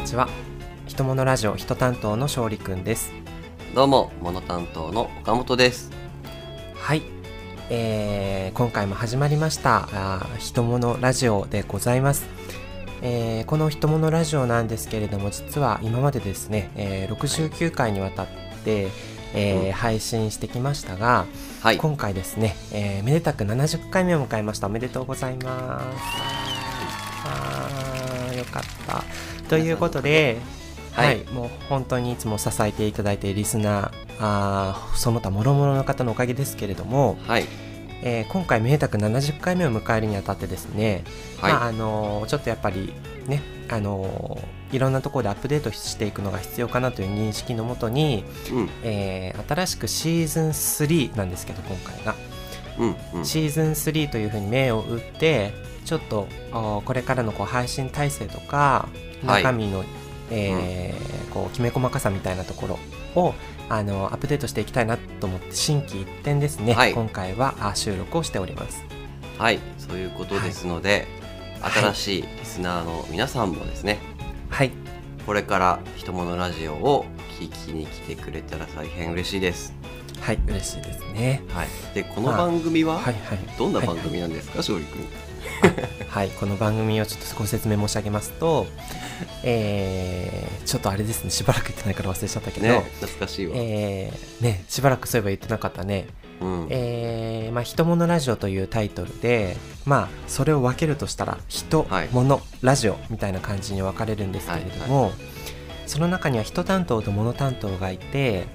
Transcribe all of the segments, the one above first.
にちは。人物ラジオ人担当の勝利くんです。どうも、モノ担当の岡本です。はい、えー今回も始まりましたあー人物ラジオでございます、えーこの人物ラジオなんですけれども実は今までですね、えー69回にわたって、えーうん。配信してきましたが、はい。今回ですね、えーめでたく70回目を迎えました。おめでとうございます。あーよかったということではいはい、もう本当にいつも支えていただいているリスナーあーその他諸々の方のおかげですけれども、はい。えー今回めでたく70回目を迎えるにあたってですね、はい。まああのーちょっとやっぱりねあのーいろんなところでアップデートしていくのが必要かなという認識のもとに、うん。えー新しくシーズン3なんですけど今回が、うん。うん。シーズン3というふうに目を打ってちょっとおこれからのこう配信体制とかはい中身の、えーこうきめ細かさみたいなところをあのアップデートしていきたいなと思って心機一転ですね、はい。今回はあ収録をしております。はい。そういうことですので、はい。新しいリスナーの皆さんもですね、はい。これから人物ラジオを聞きに来てくれたら大変嬉しいです。はい。嬉しいですね。はい。で、この番組は、はいはい。どんな番はい。組なんですか、勝利くん。はい、この番組をちょっとご説明申し上げますと、えーちょっとあれですねしばらく言ってないから忘れちゃったけど、ね、懐かしいわ。えーねしばらくそういえば言ってなかったねうん。えーまあ、人物ラジオというタイトルで、まあ、それを分けるとしたら人、はい物ラジオみたいな感じに分かれるんですけれども、その中には人担当と物担当がいて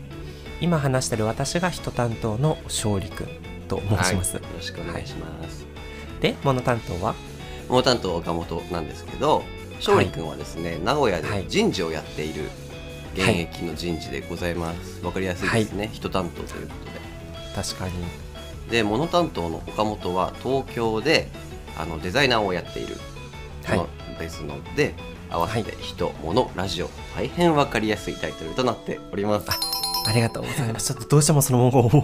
今話してる私が人担当の勝利くんと申します、はいよろしくお願いします。で物担当は？モノ担当岡本なんですけど、勝利くんはですね、名古屋はい。で人事をやっている現役の人事でございます。わ、かりやすいですね、人担当ということで。確かに。で、モノ担当の岡本は東京であのデザイナーをやっている。はい。のですので、合わせて人、物、ラジオ、大変わかりやすいタイトルとなっております。ありがとうございます。ちょっとどうしてもその文言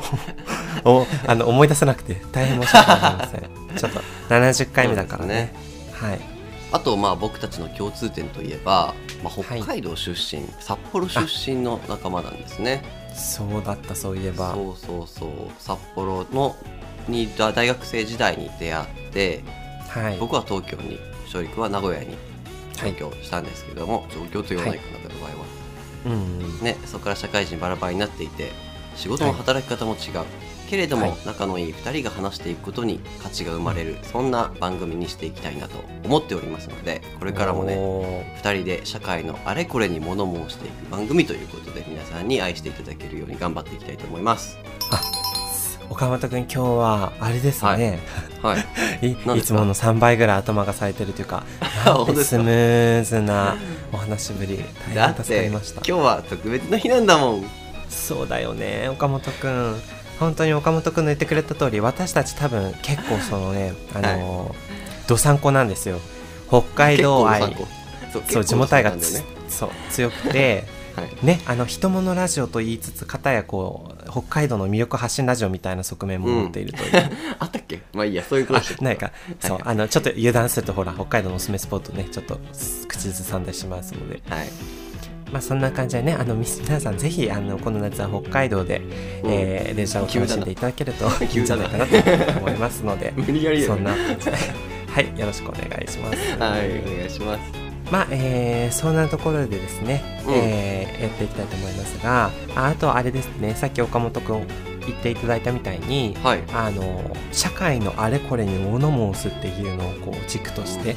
を をあの思い出せなくて大変申し訳ございません。ちょっと70回目だからね。はい。あと、まあ、僕たちの共通点といえば、まあ、北海道出身、札幌出身の仲間なんですね。そうだったそういえば。そうそうそう札幌のに大学生時代に出会ってはい。僕は東京に勝利君は名古屋にはい上京したんですけども、上京と言わないかな、この場合はうんうん。ねそこから社会人バラバラになっていて仕事の働き方も違う、けれども、はい仲のいい2人が話していくことに価値が生まれるそんな番組にしていきたいなと思っておりますのでこれからもねね。2人で社会のあれこれに物申していく番組ということで皆さんに愛していただけるように頑張っていきたいと思います岡本君今日はあれですね。はい。い、何ですか？いつもの3倍ぐらい頭が冴えてるという か、スムーズなお話ぶり、大変助かりました。日。は特別な日なんだもん。そうだよね岡本くん。本当に岡本くんの言ってくれた通り私たち多分結構そのねあのどさんこなんですよ。北海道愛。そう地元愛がね。そう強くてはい。ね。あの人物ラジオと言いつつ片やこう北海道の魅力発信ラジオみたいな側面も持っているという、あったっけ？まあいいやそういうことあでなんかそうあのちょっと油断するとほら北海道のおすすめスポットねちょっと口ずさんだりしますので。はい。まあそんな感じでねあのみ皆さんぜひあのこの夏は北海道で、えー電車を楽しんでいただけると いいんじゃないかなと思いますので。無理やりそんなはい。よろしくお願いします。はいお願いしますまあ、えーそんなところでですね、うん。えーやっていきたいと思いますがああとあれですねさっき岡本君言っていただいたみたいにはい。あの社会のあれこれに物申すっていうのをこう軸として、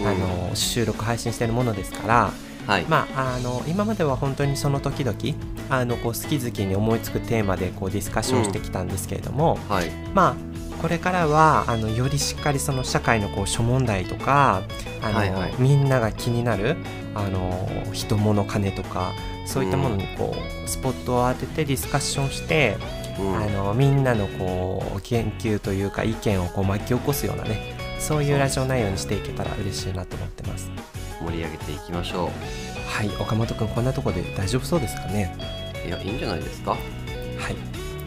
うん。あの収録配信してるものですから、はい。まあ、あの今までは本当にその時々あのこう好き好きに思いつくテーマでこうディスカッションしてきたんですけれども、はい。まあこれからはあのよりしっかりその社会のこう諸問題とかあの、はいはい。みんなが気になるあの人物金とかそういったものにこう、スポットを当ててディスカッションして、うん。あのみんなのこう研究というか意見をこう巻き起こすようなねそういうラジオ内容にしていけたら嬉しいなと思ってます。盛り上げていきましょはい岡本君こんなとこで大丈夫そうですかね？ういやいいんじゃないですか？はい。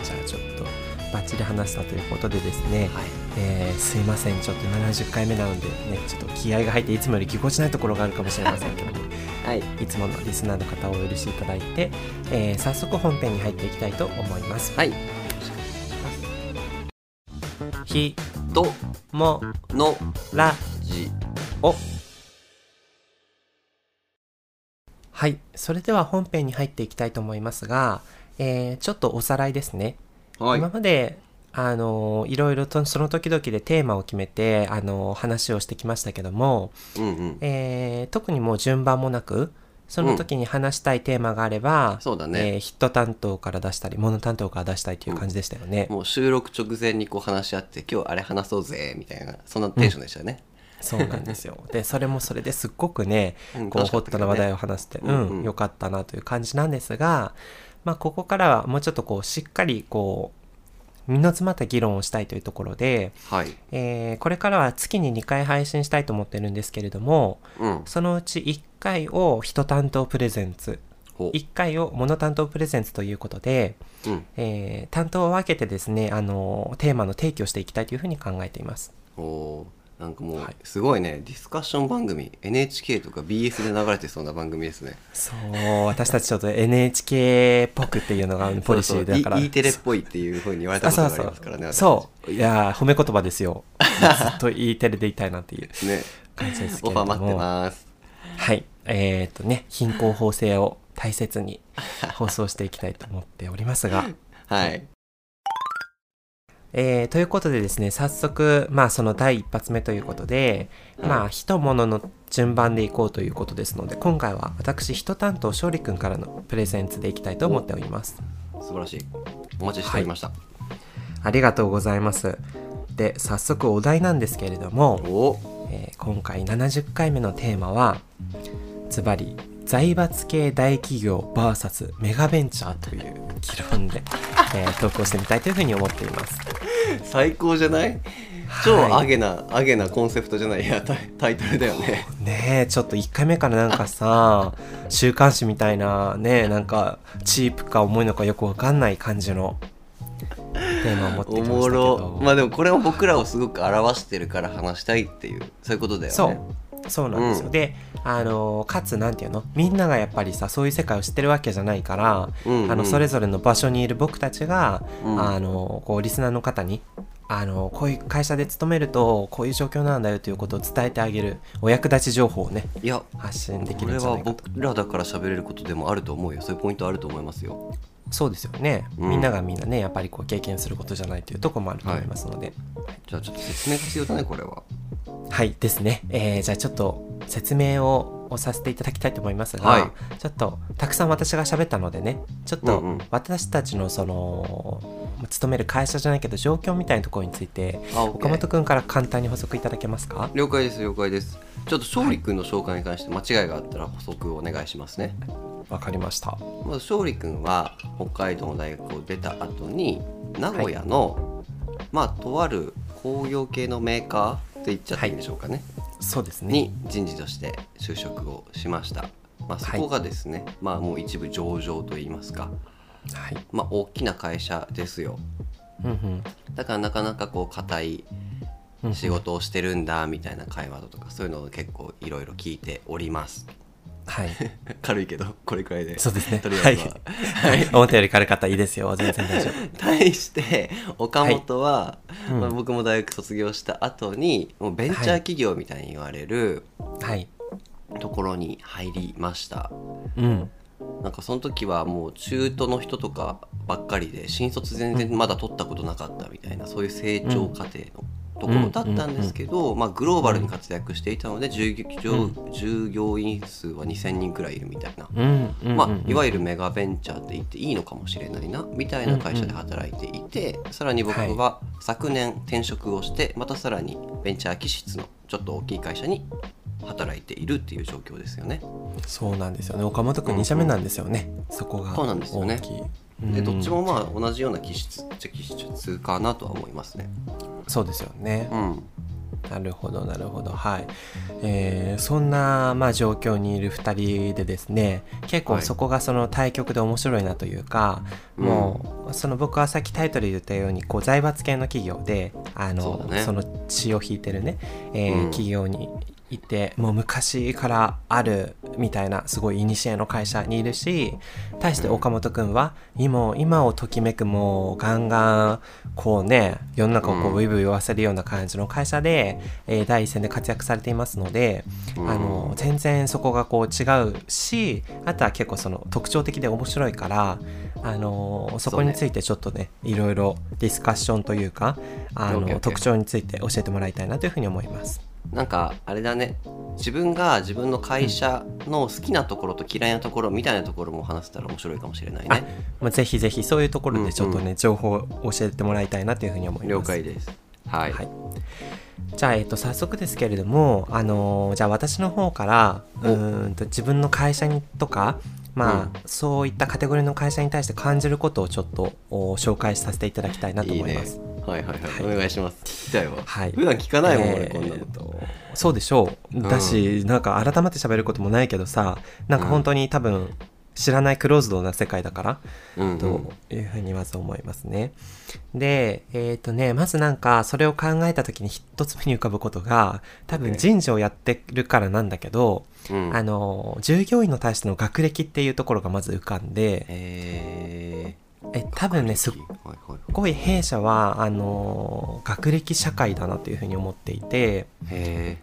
じゃあちょっとバッチリ話したということでですね、はい。えーすいません。ちょっと70回目なのでねちょっと気合が入っていつもよりぎこちないところがあるかもしれませんけども。はい。いつものリスナーの方をお許しいただいて、えー早速本編に入っていきたいと思います。はい。ひとものらじお。はい。それでは本編に入っていきたいと思いますが、えーちょっとおさらいですね。はい。今まであのいろいろとその時々でテーマを決めてあの話をしてきましたけども、うんうん。えー特にもう順番もなくその時に話したいテーマがあれば、そうだね。えーヒット担当から出したりモノ担当から出したいという感じでしたよね。もう収録直前にこう話し合って今日あれ話そうぜみたいなそんなテンションでしたよね、そうなんですよ。でそれもそれですっごくねうん。こうホットな話題をを話して、ううんんうん。良かったなという感じなんですが、まあ、ここからはもうちょっとこうしっかりこう身の詰まった議論をしたいというところで、はい。えーこれからは月に2回配信したいと思ってるんですけれどもうん。そのうち1回を人担当プレゼンツほ1回をモノ担当プレゼンツということで、ううん。えー担当を分けてですねあのテーマの提起をしていきたいというふうに考えています。おーなんかもうはい。すごいね、ディスカッション番組 NHK とか BS で流れてそうな番組ですね。そう私たちちょっと NHK っぽくっていうのが ポリシーだから。E テレっぽいっていうふうに言われたことがありますからねそういやー褒め言葉ですよ。ずっと E テレでいたいなっていう感じですけオファー待ってます。はい。えっ、とね貧困法制を大切に放送していきたいと思っておりますが。はいえーということでですね早速まあその第一発目ということで、まあ人物の順番でいこうということですので今回は私人担当勝利くんからのプレゼンツでいきたいと思っております。素晴らしい。お待ちしておりました、ありがとうございます。で早速お題なんですけれども、お。えー今回70回目のテーマはズバリ財閥系大企業 VS メガベンチャーという議論で、えー投稿してみたいというふうに思っています。最高じゃない？超はい。アゲな、アゲなコンセプトじゃない？いやタイトルだよね。ねえちょっと1回目からなんかさ 週刊誌みたいなねなんかチープか重いのかよくわかんない感じのテーマを持ってきおましたけもろ。どまあでもこれも僕らをすごく表してるから話したいっていうそういうことだよね。そう。そうなんですよ、うん。であのかつなんていうの？みんながやっぱりさそういう世界を知ってるわけじゃないから、うんうん。あのそれぞれの場所にいる僕たちが、うん。あのこうリスナーの方にあのこういう会社で勤めるとこういう状況なんだよということを伝えてあげるお役立ち情報をねいや発信できこれはるんじゃないかと。僕らだから喋れることでもあると思うよ。そういうポイントあると思いますよそうですよね、うん。みんながみんなねやっぱりこう経験することじゃないというところもあると思いますので。じゃあちょっと説明が必要だねこれは。はい、ですね、えーじゃあちょっと説明ををさせていただきたいと思いますが、はい。ちょっとたくさん私が喋ったのでねちょっと私たちのその勤める会社じゃないけど状況みたいなところについてあ岡本君から簡単に補足いただけますか？了解です了解です。ちょっと勝利君の紹介に関して間違いがあったら補足をお願いしますねわかりました。勝利君は北海道の大学を出た後に名古屋の、まあとある工業系のメーカーって言っちゃっていいんでしょうかね、そうですね。に人事として就職をしました、まあ、そこがですね、まあもう一部上場といいますか、はい。まあ、大きな会社ですよ。うんうん。だからなかなかこう硬い仕事をしてるんだみたいな会話とかそういうのを結構いろいろ聞いておりますはい。軽いけどこれくらいで。そうですね。とりあえずは、はい。思ったより軽かった。いいですよ。全然大丈夫。対して岡本は、うん。まあ、僕も大学卒業した後にもうベンチャー企業みたいに言われるはい。ところに入りました、うん。なんかその時はもう中途の人とかばっかりで新卒全然まだ取ったことなかったみたいな、そういう成長過程のところだったんですけど、まあ、グローバルに活躍していたので従業従業員数は2,000人くらいいるみたいな、うんうんまあ、いわゆるメガベンチャーって言っていいのかもしれないなみたいな会社で働いていて、さらに僕は昨年転職をしてまたさらにベンチャー気質のちょっと大きい会社に働いているっていう状況ですよね。そうなんですよね。岡本君2社目なんですよね、そこがそうなんですよねでうん。どっちもまあ同じような気質っちゃ気質かなとは思いますね。そうですよね、うん、なるほどなるほど。はい、えーそんな、まあ、状況にいる2人でですね結構はい。そこがその対局で面白いなというか、うん。もうその僕はさっきタイトルで言ったようにこう財閥系の企業であのそね。の血を引いてるね、えーうん。企業にいてもう昔からあるみたいなすごい古の会社にいるし対して岡本君は今今をときめくもうガンガンこうね世の中をこうブイブイ言わせるような感じの会社で、えー第一線で活躍されていますので、うん。あの全然そこがこう違うしあとは結構その特徴的で面白いからあのそこについてちょっとねいろいろディスカッションというかあの特徴について教えてもらいたいなというふうに思います。なんかあれだね。自分が自分の会社の好きなところと嫌いなところみたいなところも話せたら面白いかもしれないあねまあ、ぜひぜひそういうところでちょっとね、情報を教えてもらいたいなというふうに思います。了解です。はい、はい、じゃあ、えっと、早速ですけれども、あのーじゃあ私の方からうんと自分の会社にとか、まあそういったカテゴリーの会社に対して感じることをちょっとお紹介させていただきたいなといいね思います。はいはいはい、はい。お願いします。聞きたいわ、はい。普段聞かないもん、えー俺こんなのと。そうでしょう。だし、なんか改まって喋ることもないけどさなんか本当に多分知らないクローズドな世界だから、うんうん。というふうにまず思いますね。で、えっ、とね、まずなんかそれを考えた時に一つ目に浮かぶことが、多分人事をやってるからなんだけど、うん。あの、従業員に対しての学歴っていうところがまず浮かんで、ええ、多分ね、すっごい弊社は、あの、学歴社会だなというふうに思っていて、へ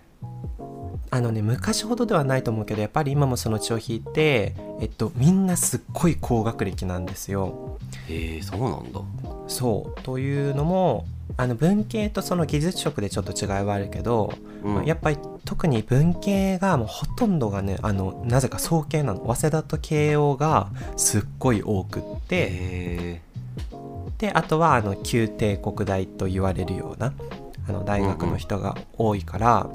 あのね、昔ほどではないと思うけど、やっぱり今もその血を引いて、えっと、みんなすっごい高学歴なんですよ。えへえそうなんだ。そう。というのもあの文系とその技術職でちょっと違いはあるけど、うん。まあやっぱり特に文系がもうほとんどがねあのなぜか総系なの。早稲田と慶応がすっごい多くって。へであとはあの旧帝国大と言われるようなあの大学の人が多いから、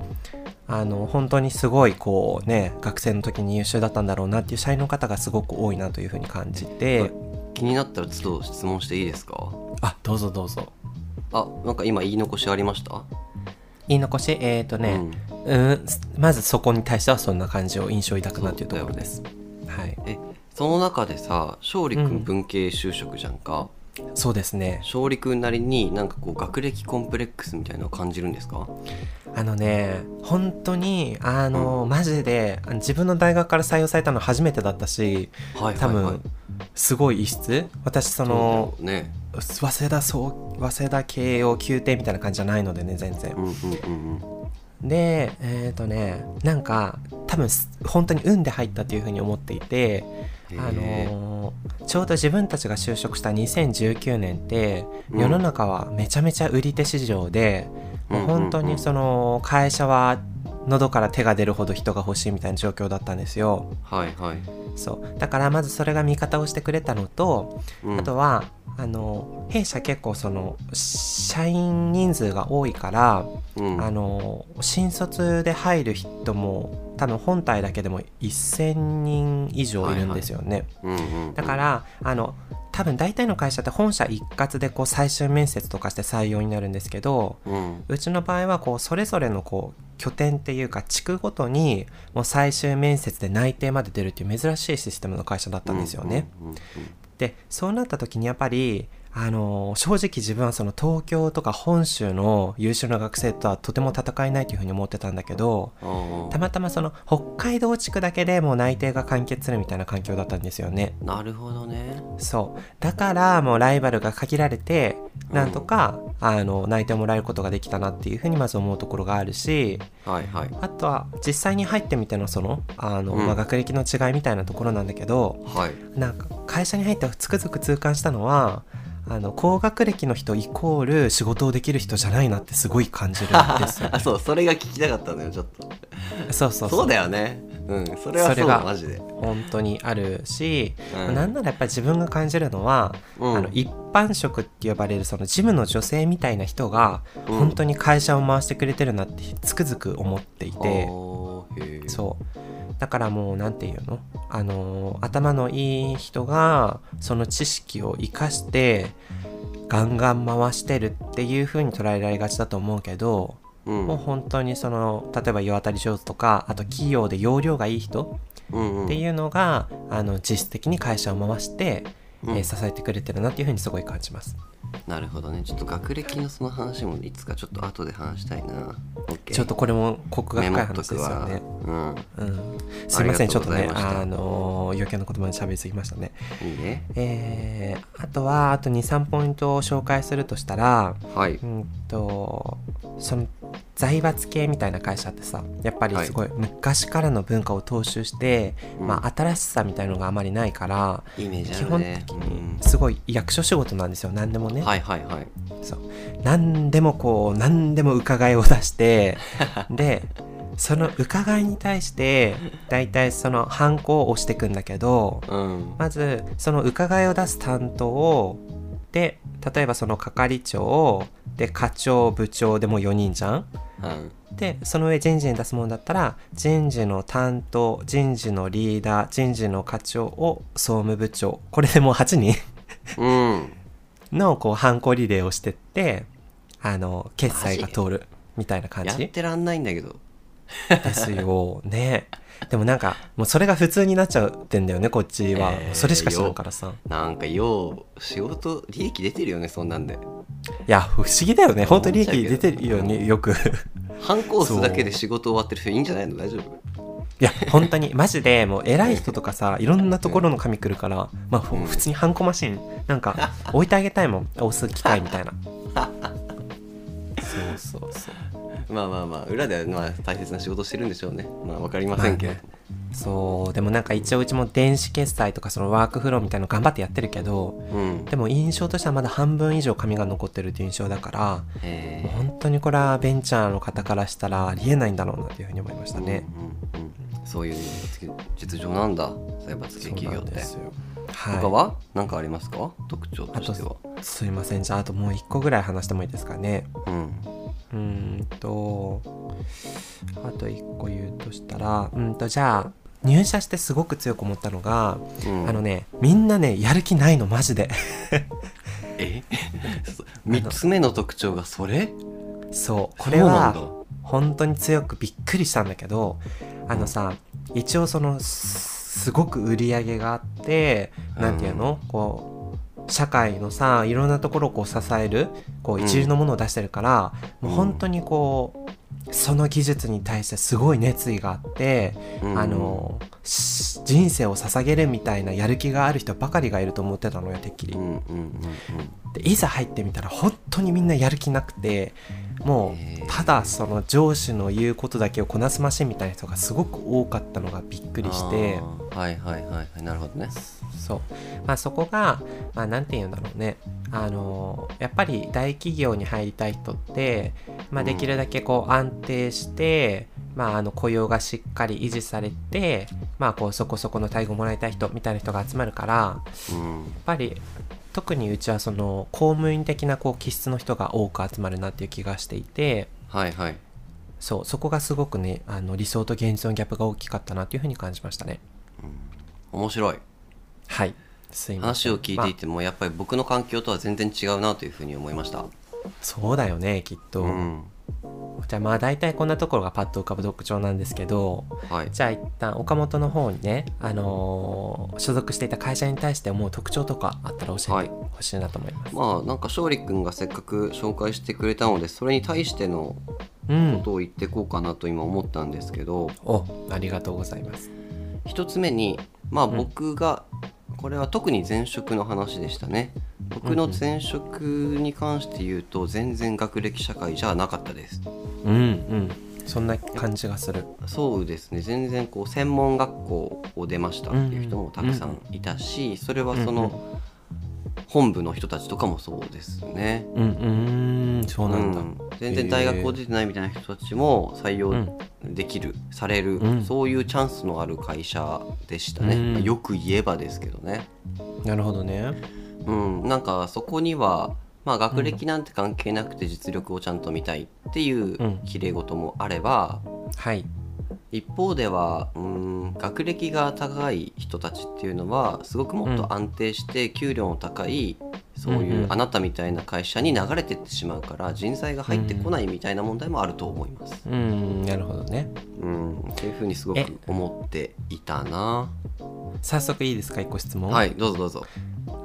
あの本当にすごいこうね学生の時に優秀だったんだろうなっていう社員の方がすごく多いなというふうに感じて、はい気になったら都度質問していいですか？あどうぞどうぞあなんか今言い残しありました？言い残し？えっ、ー、とね、うん、まずそこに対してはそんな感じを印象を抱くなというところです。はい、えその中でさ勝利くうんん文系就職じゃんか、そうですね。勝利くんなりになんかこう学歴コンプレックスみたいなのを感じるんですか？あのね、本当にあの、マジで自分の大学から採用されたの初めてだったし、はい多分、はい。はいすごい異質？私そのね早稲田そう早稲田慶応宮廷みたいな感じじゃないのでね全然う。んうんうんうんでえっ、とねなんか多分す本当に運で入ったというふうに思っていて。へあえのーちょうど自分たちが就職した2019年ってうん世の中はめちゃめちゃ売り手市場で、もう本当にその会社は喉から手が出るほど人が欲しいみたいな状況だったんですよ。はいはい、そう。だからまずそれが味方をしてくれたのと、うん。あとはあの弊社結構その社員人数が多いから、うん。あの新卒で入る人も多分本体だけでも1000人以上いるんですよね、だからあの多分大体の会社って本社一括でこう最終面接とかして採用になるんですけどうんうちの場合はこうそれぞれのこう拠点っていうか地区ごとにもう最終面接で内定まで出るっていう珍しいシステムの会社だったんですよね。でそうなった時にやっぱりあの正直自分はその東京とか本州の優秀な学生とはとても戦えないというふうに思ってたんだけどたまたまその北海道地区だけでもう内定が完結するみたいな環境だったんですよね。なるほどね。そう。だからもうライバルが限られてなんとか、あの内定をもらえることができたなっていうふうにまず思うところがあるしはいはい。あとは実際に入ってみてのそのあの、うん。まあ、学歴の違いみたいなところなんだけどはい。なんか会社に入ってつくづく痛感したのはあの高学歴の人イコール仕事をできる人じゃないなってすごい感じるんですよ、あそうそれが聞きたかったのよちょっと。そうそうそう。だよね。うんそれはそうがマジで。本当にあるし、うん。なんならやっぱり自分が感じるのは、うん。あの一般職って呼ばれるその事務の女性みたいな人がうん。本当に会社を回してくれてるなってつくづく思っていて、あーへえそうだからもう何て言うの？あの頭のいい人がその知識を生かしてガンガン回してるっていう風に捉えられがちだと思うけど、うん。もう本当にその例えば世渡り上手とかあと企業で容量がいい人うんうん。っていうのが、あの実質的に会社を回して、うん。えー支えてくれてるなっていうふうにすごい感じます。なるほどね。ちょっと学歴のその話もいつかちょっと後で話したいな。OK ちょっとこれもコクがメ深い話ですよね。うん。うん、すいませんちょっとねあのー余計な言葉に喋りすぎましたね。いいねえー、あとはあと23ポイントを紹介するとしたらはい。うんとその財閥系みたいな会社ってさやっぱりすごい昔からの文化を踏襲して、うん。まあ、新しさみたいのがあまりないからイメージあ基本的にすごい役所仕事なんですよ。何でもね、うんはいはいはい。そう。何でもこう何でも伺いを出して でその伺いに対して大体そのハンコを押していくんだけどうん。まずその伺いを出す担当をで例えばその係長で課長部長でもう4人じゃん？うんでその上人事に出すものだったら人事の担当人事のリーダー人事の課長を総務部長これでもう8人？うん。のこうハンコリレーをしてってあの決済が通るみたいな感やっじてらんないんだけど。ですよ。ねでもなんかもうそれが普通になっちゃってんだよねこっちは、えーそれしか知らんからさ。なんかよう仕事利益出てるよねそんなんで。いや不思議だよね。本当に利益出てるよねよく。反抗押すだけで仕事終わってる人いいんじゃないの？大丈夫？いや本当に。マジでもう偉い人とかさいろんなところの紙来るから、まあ、普通にハンコマシンなんか置いてあげたいもん。押す機械みたいな。そうそうそうまあまあまあ裏ではまあ大切な仕事してるんでしょうね。まあわかりませんけど、まあね。そうでもなんか一応うちも電子決済とかそのワークフローみたいなの頑張ってやってるけどうん。でも印象としてはまだ半分以上紙が残ってるっていう印象だからへもう本当にこれはベンチャーの方からしたらありえないんだろうなというふうに思いましたね。うんうんうん。そういう実情なんだ。財閥系そう企業って。なんですよ。はい、他は？何かありますか？特徴あとしては。とすいません。じゃああともう一個ぐらい話してもいいですかね。うんうーんとあと一個言うとしたらうんとじゃあ入社してすごく強く思ったのが、うん。あのねみんなねやる気ないのマジで。え？三つ目の特徴がそれ？そう。これは本当に強くびっくりしたんだけどあのさ一応そのすすごく売り上げがあってなんていうの、こう社会のさいろんなところをこう支えるこう一流のものを出してるから、もう本当にこうその技術に対してすごい熱意があって、うん。あのし人生を捧げるみたいなやる気がある人ばかりがいると思ってたのよてっきり。うん。うんうんでいざ入ってみたら本当にみんなやる気なくてもうただその上司の言うことだけをこなすマシンみたいな人がすごく多かったのがびっくりして。はいはいはいはい。なるほどね。そう、まあ、そこが、まあ、なんて言うんだろうねあのやっぱり大企業に入りたい人って、まあ、できるだけこう安定して、まあ、あの雇用がしっかり維持されて、まあ、こうそこそこの待遇をもらいたい人みたいな人が集まるからうん。やっぱり特にうちはその公務員的なこう気質の人が多く集まるなっていう気がしていてはいはい。そうそこがすごくねあの理想と現実のギャップが大きかったなというふうに感じましたね。面白い。はい話を聞いていまてもやっぱり僕の環境とは全然違うなというふうに思いました。あそうだよねきっと、うん。じゃあまあ大体こんなところがパッと浮かぶ特徴なんですけどはい。じゃあ一旦岡本の方にね、あのー所属していた会社に対して思う特徴とかあったら教えてほしいなと思います、まあなんか勝利君がせっかく紹介してくれたのでそれに対してのうん。ことを言っていこうかなと今思ったんですけど。おありがとうございます。一つ目にまあ僕が、これは特に前職の話でしたね。僕の前職に関して言うと全然学歴社会じゃなかったです。うんうん。そんな感じがする。そうですね。全然こう専門学校を出ましたっていう人もたくさんいたしそれはその本部の人たちとかもそうですね。うんうんそうなんだ、うん。全然大学を出てないみたいな人たちも採用できる、される、うん。そういうチャンスのある会社でしたね、うん。まあよく言えばですけどね。なるほどね。うん、なんかそこには、まあ、学歴なんて関係なくて実力をちゃんと見たいっていううん。きれい事もあれば、はい一方ではうん学歴が高い人たちっていうのはすごくもっと安定して給料の高い、そううんいううんあなたみたいな会社に流れてってしまうから人材が入ってこないみたいな問題もあると思います。うん。なるほどね。うん、っていうふうにすごえ。く思っていたな。早速いいですか一個質問。はいどうぞどうぞ。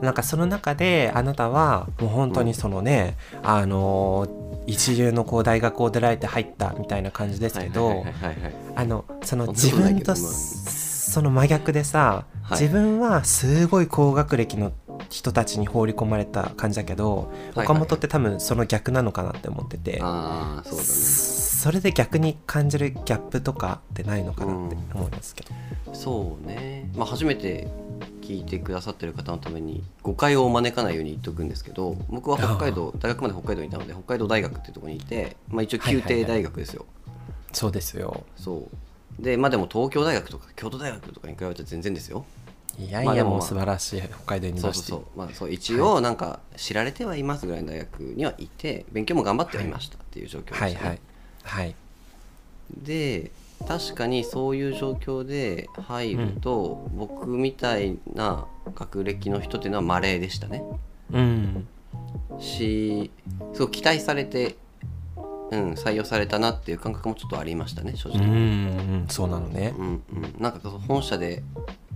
なんかその中であなたはもう本当にそのね、あの一流のこう大学を出られて入ったみたいな感じですけどあのその自分とその真逆でさ、はい。自分はすごい高学歴の人たちに放り込まれた感じだけど、はい岡本って多分その逆なのかなって思ってて、ああそうだね。それで逆に感じるギャップとかってないのかなって思いますけど、そうね、まあ、初めて聞いてくださってる方のために誤解を招かないように言っておくんですけど僕は北海道大学まで北海道にいたので北海道大学っていうところにいて、まあ、一応宮廷大学ですよ、そうですよ。そう。でまあでも東京大学とか京都大学とかに比べて全然ですよ。いやいやもう素晴らしい北海道ユニそうバーシティそうそう,、まあ、そう一応なんか知られてはいますぐらいの大学にはいて勉強も頑張ってはいましたっていう状況でした、ね。はいはい。はい。で確かにそういう状況で入ると、僕みたいな学歴の人っていうのは稀でしたね。うん。しすごく期待されて、うん、採用されたなっていう感覚もちょっとありましたね正直、うんうんそうなのね。うんうん、なんか本社で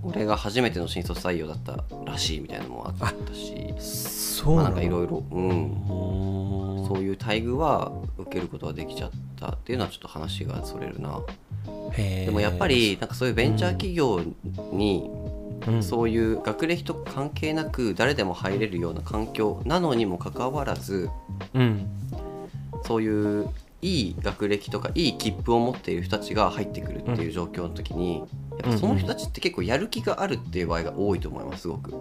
俺が初めての新卒採用だったらしいみたいなのもあったし。まあ、そうなんかいろいろ、うん、うん。そういう待遇は受けることができちゃったっていうのはちょっと話がそれるなでもやっぱりなんかそういうベンチャー企業にうん。そういう学歴と関係なく誰でも入れるような環境なのにもかかわらずうん。そういういい学歴とかいい切符を持っている人たちが入ってくるっていう状況の時にやっぱその人たちって結構やる気があるっていう場合が多いと思いますすごく。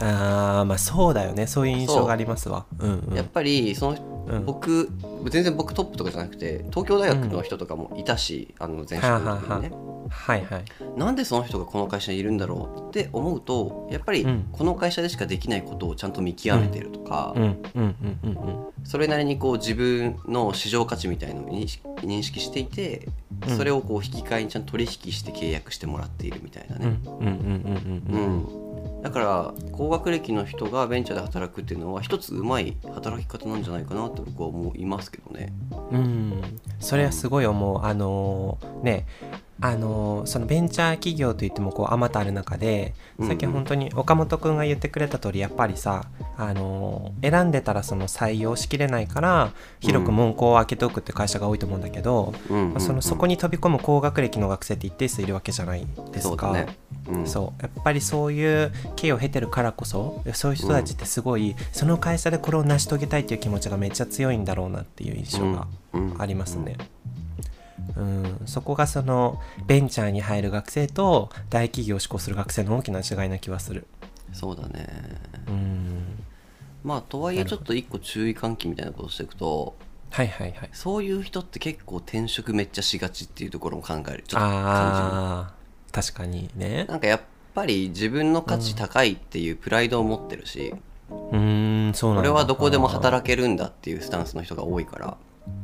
あーまあそうだよね。そういう印象がありますわ。う。んうん。やっぱりそのうん。僕全然僕トップとかじゃなくて東京大学の人とかもいたし、あの前職の時にね、はいはい。なんでその人がこの会社にいるんだろうって思うとやっぱりうん。この会社でしかできないことをちゃんと見極めてるとか、うん。うんうんうんうんそれなりにこう自分の市場価値みたいのを認識していてうん。それをこう引き換えにちゃんと取引して契約してもらっているみたいなうんね、うんだから高学歴の人がベンチャーで働くっていうのは一つうまい働き方なんじゃないかなと僕は思いますけどね。うん、それはすごい思う。あのーね、あのーそのベンチャー企業といってもこうあまたある中で、うんさっき本当に岡本くんが言ってくれた通りやっぱりさ、あのー選んでたらその採用しきれないから広く門戸を開けておくって会社が多いと思うんだけど、うんうんうん。まあそのそこに飛び込む高学歴の学生って一定数いるわけじゃないですか。そうだね、うん、そう。やっぱりそういう経緯を経てるからこそそういう人たちってすごい、その会社でこれを成し遂げたいっていう気持ちがめっちゃ強いんだろうなっていう印象がありますね。うん、そこがそのベンチャーに入る学生と大企業を志向する学生の大きな違いな気はする。そうだね。うん。まあとはいえちょっと一個注意喚起みたいなことをしていくとはいはいはい。そういう人って結構転職めっちゃしがちっていうところも考える。ちょっと感あー確かにね。なんかやっぱり自分の価値高いっていうプライドを持ってるし、うーんそうなんだ。俺はどこでも働けるんだっていうスタンスの人が多いから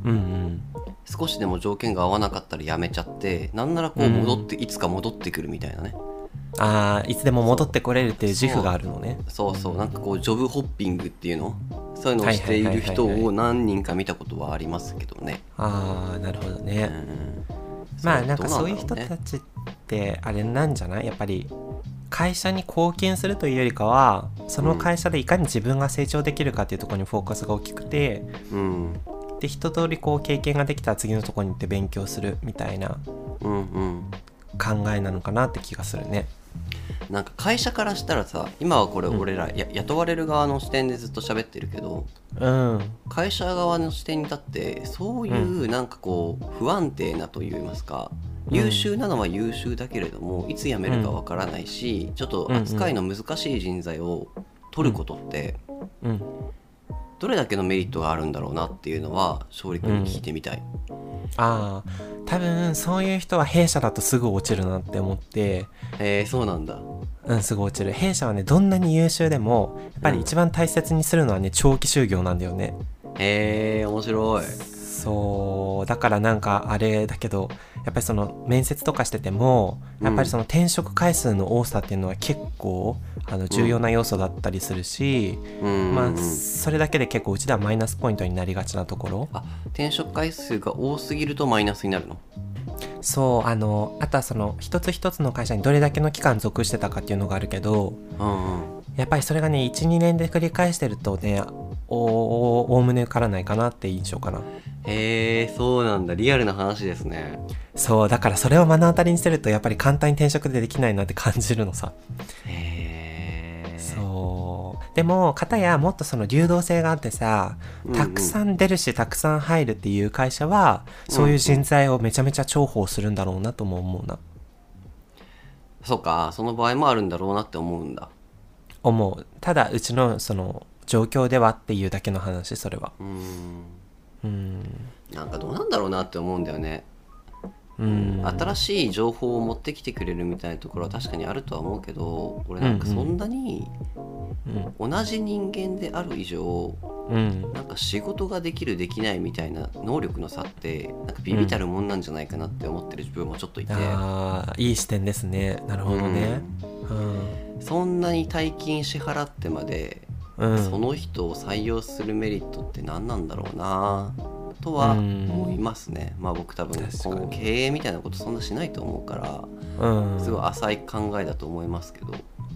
うんうん。少しでも条件が合わなかったら辞めちゃってなんならこう戻って、いつか戻ってくるみたいなね。ああいつでも戻ってこれるっていう自負があるのね。そうそう。なんかこうジョブホッピングっていうの？そういうのをしている人を何人か見たことはありますけどね。ああなるほどうね、ん。まあなんかそういう人たちってあれなんじゃない？やっぱり会社に貢献するというよりかはその会社でいかに自分が成長できるかっていうところにフォーカスが大きくてうんで一通りこう経験ができたら次のところに行って勉強するみたいなうんうん。考えなのかなって気がするね。なんか会社からしたらさ今はこれ俺ら、や雇われる側の視点でずっと喋ってるけどうん。会社側の視点に立ってそういうなんかこう不安定なといいますか、うん。優秀なのは優秀だけれどもいつ辞めるかわからないし、ちょっと扱いの難しい人材を取ることってうんどれだけのメリットがあるんだろうなっていうのは勝利君に聞いてみたい。ああ多分そういう人は弊社だとすぐ落ちるなって思ってえー、そうなんだ。うんすぐ落ちる弊社はねどんなに優秀でもやっぱり一番大切にするのはね長期就業なんだよねえー、面白い。そうだからなんかあれだけどやっぱりその面接とかしててもやっぱりその転職回数の多さっていうのは結構あの重要な要素だったりするし、うん。まあそれだけで結構うちではマイナスポイントになりがちなところ。あ転職回数が多すぎるとマイナスになるの？そうあのあとはその一つ一つの会社にどれだけの期間属してたかっていうのがあるけどうんうん。やっぱりそれがね12年で繰り返してるとねおおむねからないかなって印象かなへえそうなんだリアルな話ですねそうだからそれを目の当たりにしてるとやっぱり簡単に転職でできないなって感じるのさへえそうでも片やもっとその流動性があってさたくさん出るし、たくさん入るっていう会社はそういう人材をめちゃめちゃ重宝するんだろうなとも思うなそうかその場合もあるんだろうなって思うんだ思うただうちのその状況ではっていうだけの話それは。うーん。うん。なんかどうなんだろうなって思うんだよね。うん。新しい情報を持ってきてくれるみたいなところは確かにあるとは思うけど俺なんかそんなにうん同じ人間である以上うん。なんか仕事ができるできないみたいな能力の差ってなんかビビたるもんなんじゃないかなって思ってる自分もちょっといて、ああいい視点ですね。なるほどね。うん。そんなに大金支払ってまで、うん、うん、その人を採用するメリットって何なんだろうなとはうん。思いますね、まあ僕多分経営みたいなことそんなしないと思うからうん。すごい浅い考えだと思いますけど、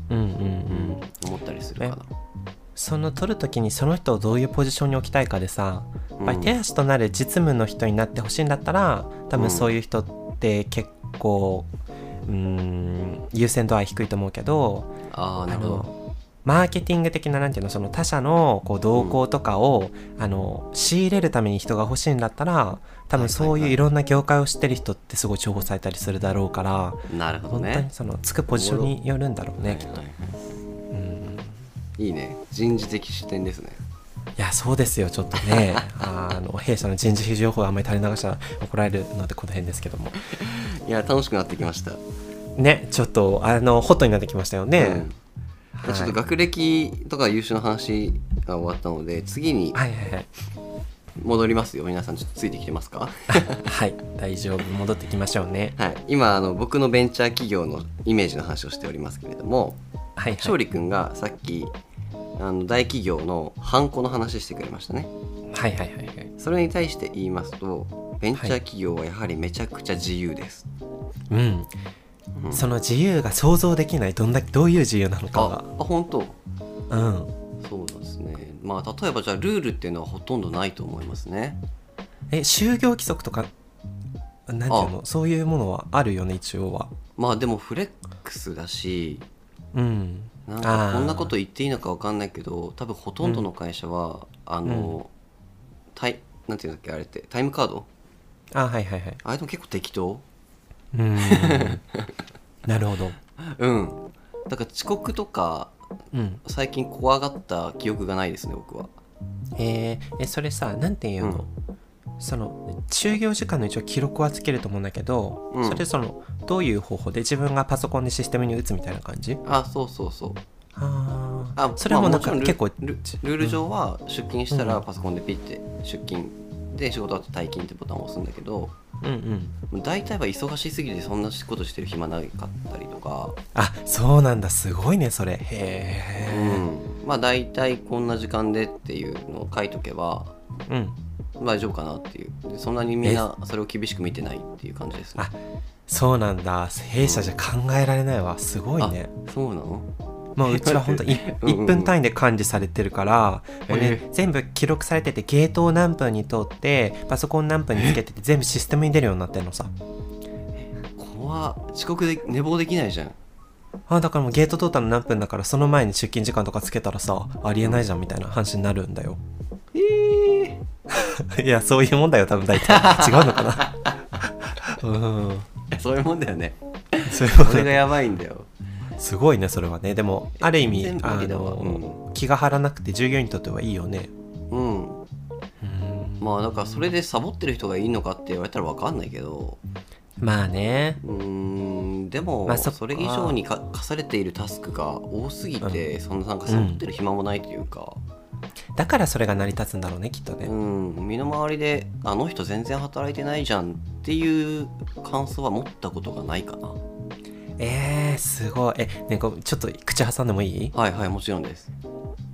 うんうんうん。うん思ったりするかな。その取るときにその人をどういうポジションに置きたいかでさやっぱりうん手足となる実務の人になってほしいんだったら多分そういう人って結構うーん優先度は低いと思うけどあなるほど。のマーケティング的ななんていうのその他社のこう動向とかを、あの仕入れるために人が欲しいんだったら多分そういういろんな業界を知ってる人ってすごい重宝されたりするだろうから、なるほど本当にね。そのつくポジションによるんだろうね、きっとはいはい。うん。いいね。人事的視点ですね。いやそうですよちょっとね。あの弊社の人事費情報あんまり垂れ流したら怒られるのでこの辺ですけども。いや楽しくなってきました。ねちょっとあのホットになってきましたよね、うんはい。ちょっと学歴とか優秀の話が終わったので次にはいはいはい。戻りますよ。皆さんちょっとついてきてますか？はい大丈夫。戻ってきましょうね。はい。今あの僕のベンチャー企業のイメージの話をしておりますけれどもはいはい。勝利君がさっきあの大企業のハンコの話してくれましたね。はいはいはいはい。それに対して言いますとベンチャー企業はやはりめちゃくちゃ自由です、うん、うん。その自由が想像できないどんだけどういう自由なのあかあ本当。がうん。そうですね。まあ例えばじゃあルールっていうのはほとんどないと思いますね。え就業規則とかなんていうのそういうものはあるよね一応は。まあでもフレックスだしうん。なんかこんなこと言っていいのかわかんないけど多分ほとんどの会社は、あの、タイなんていうんだっけあれってタイムカード？あはいはいはい。あれでも結構適当？うん。なるほど。うん。だから遅刻とかうん。最近怖がった記憶がないですね僕は。えー、えそれさなんていうの、その就業時間の一応記録はつけると思うんだけど、うん。それそのどういう方法で自分がパソコンでシステムに打つみたいな感じ？あそうそうそう。あー。あそれはもうなんかまあ結構、ルール上は出勤したうん。らパソコンでピッて出勤で仕事あって退勤ってボタンを押すんだけどうんうん。大体は忙しすぎてそんなことしてる暇なかったりとか、あそうなんだ。すごいねそれ。へうえん、まあ大体こんな時間でっていうのを書いとけばうん、大丈夫かなっていう。でそんなにみんなそれを厳しく見てないっていう感じですね。あそうなんだ。弊社じゃ考えられないわ。すごいね。あそうなの？もううちは本当に うんうん1分単位で管理されてるから、もうへね、全部記録されててゲートを何分に通ってパソコン何分につけてて全部システムに出るようになってるのさ。怖っ。遅刻で寝坊できないじゃん。あだからもうゲート通ったの何分だからその前に出勤時間とかつけたらさありえないじゃんみたいな話になるんだよ。ええ いやそういうもんだよ多分大体。違うのかな。うん。そういうもんだよね。それがやばいんだよすごいねそれはね。でもある意味あ無理だわ。の、気が張らなくて従業員にとってはいいよね。うん。うん。まあだからそれでサボってる人がいいのかって言われたら分かんないけど。まあね。うーんでも、まあそそれ以上にか課されているタスクが多すぎて、そん。ななんかサボってる暇もないというか、だからそれが成り立つんだろうねきっとね、うん、身の回りであの人全然働いてないじゃんっていう感想は持ったことがないかなえー、すごい。えねこうちょっと口挟んでもいい？はいはいもちろんです。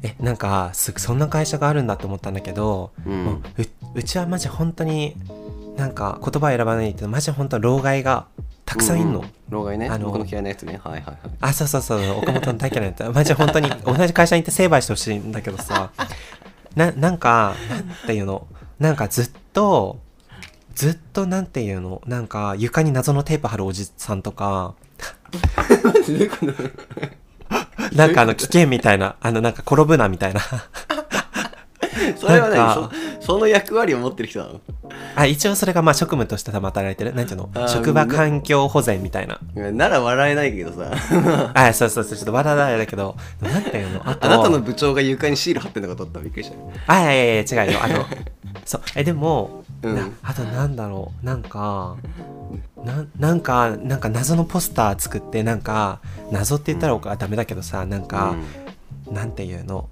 えなんかすそんな会社があるんだって思ったんだけど、うん。もうううちはマジ本当になんか言葉選ばないけどマジ本当老害がたくさんいんの、うう老害ね。あの僕の嫌いなやつね。はいはいはい。あそうそうそう。岡本の大嫌いなやつ。マジで本当に同じ会社に行って成敗してほしいんだけどさ。ななんかなんていうの？なんかずっとずっとなんていうの？なんか床に謎のテープ貼るおじさんとかなんかあの危険みたいなあのなんか転ぶなみたいな。それはなんか何そその役割を持ってる人なの？あ一応それがまあ職務として働いてる。なんていうの？職場環境保全みたいな。なら笑えないけどさ。あそうそうそうちょっと笑わないだけど。なんていうの？あなたの部長が床にシール貼ってんのかとった。びっくりした。あいやいやいや違うよ。あの そう。えでも、うん。なあとなんだろう。なんかななんかなんか謎のポスター作ってなんか謎って言ったらダメだけどさなんか、なんていうの？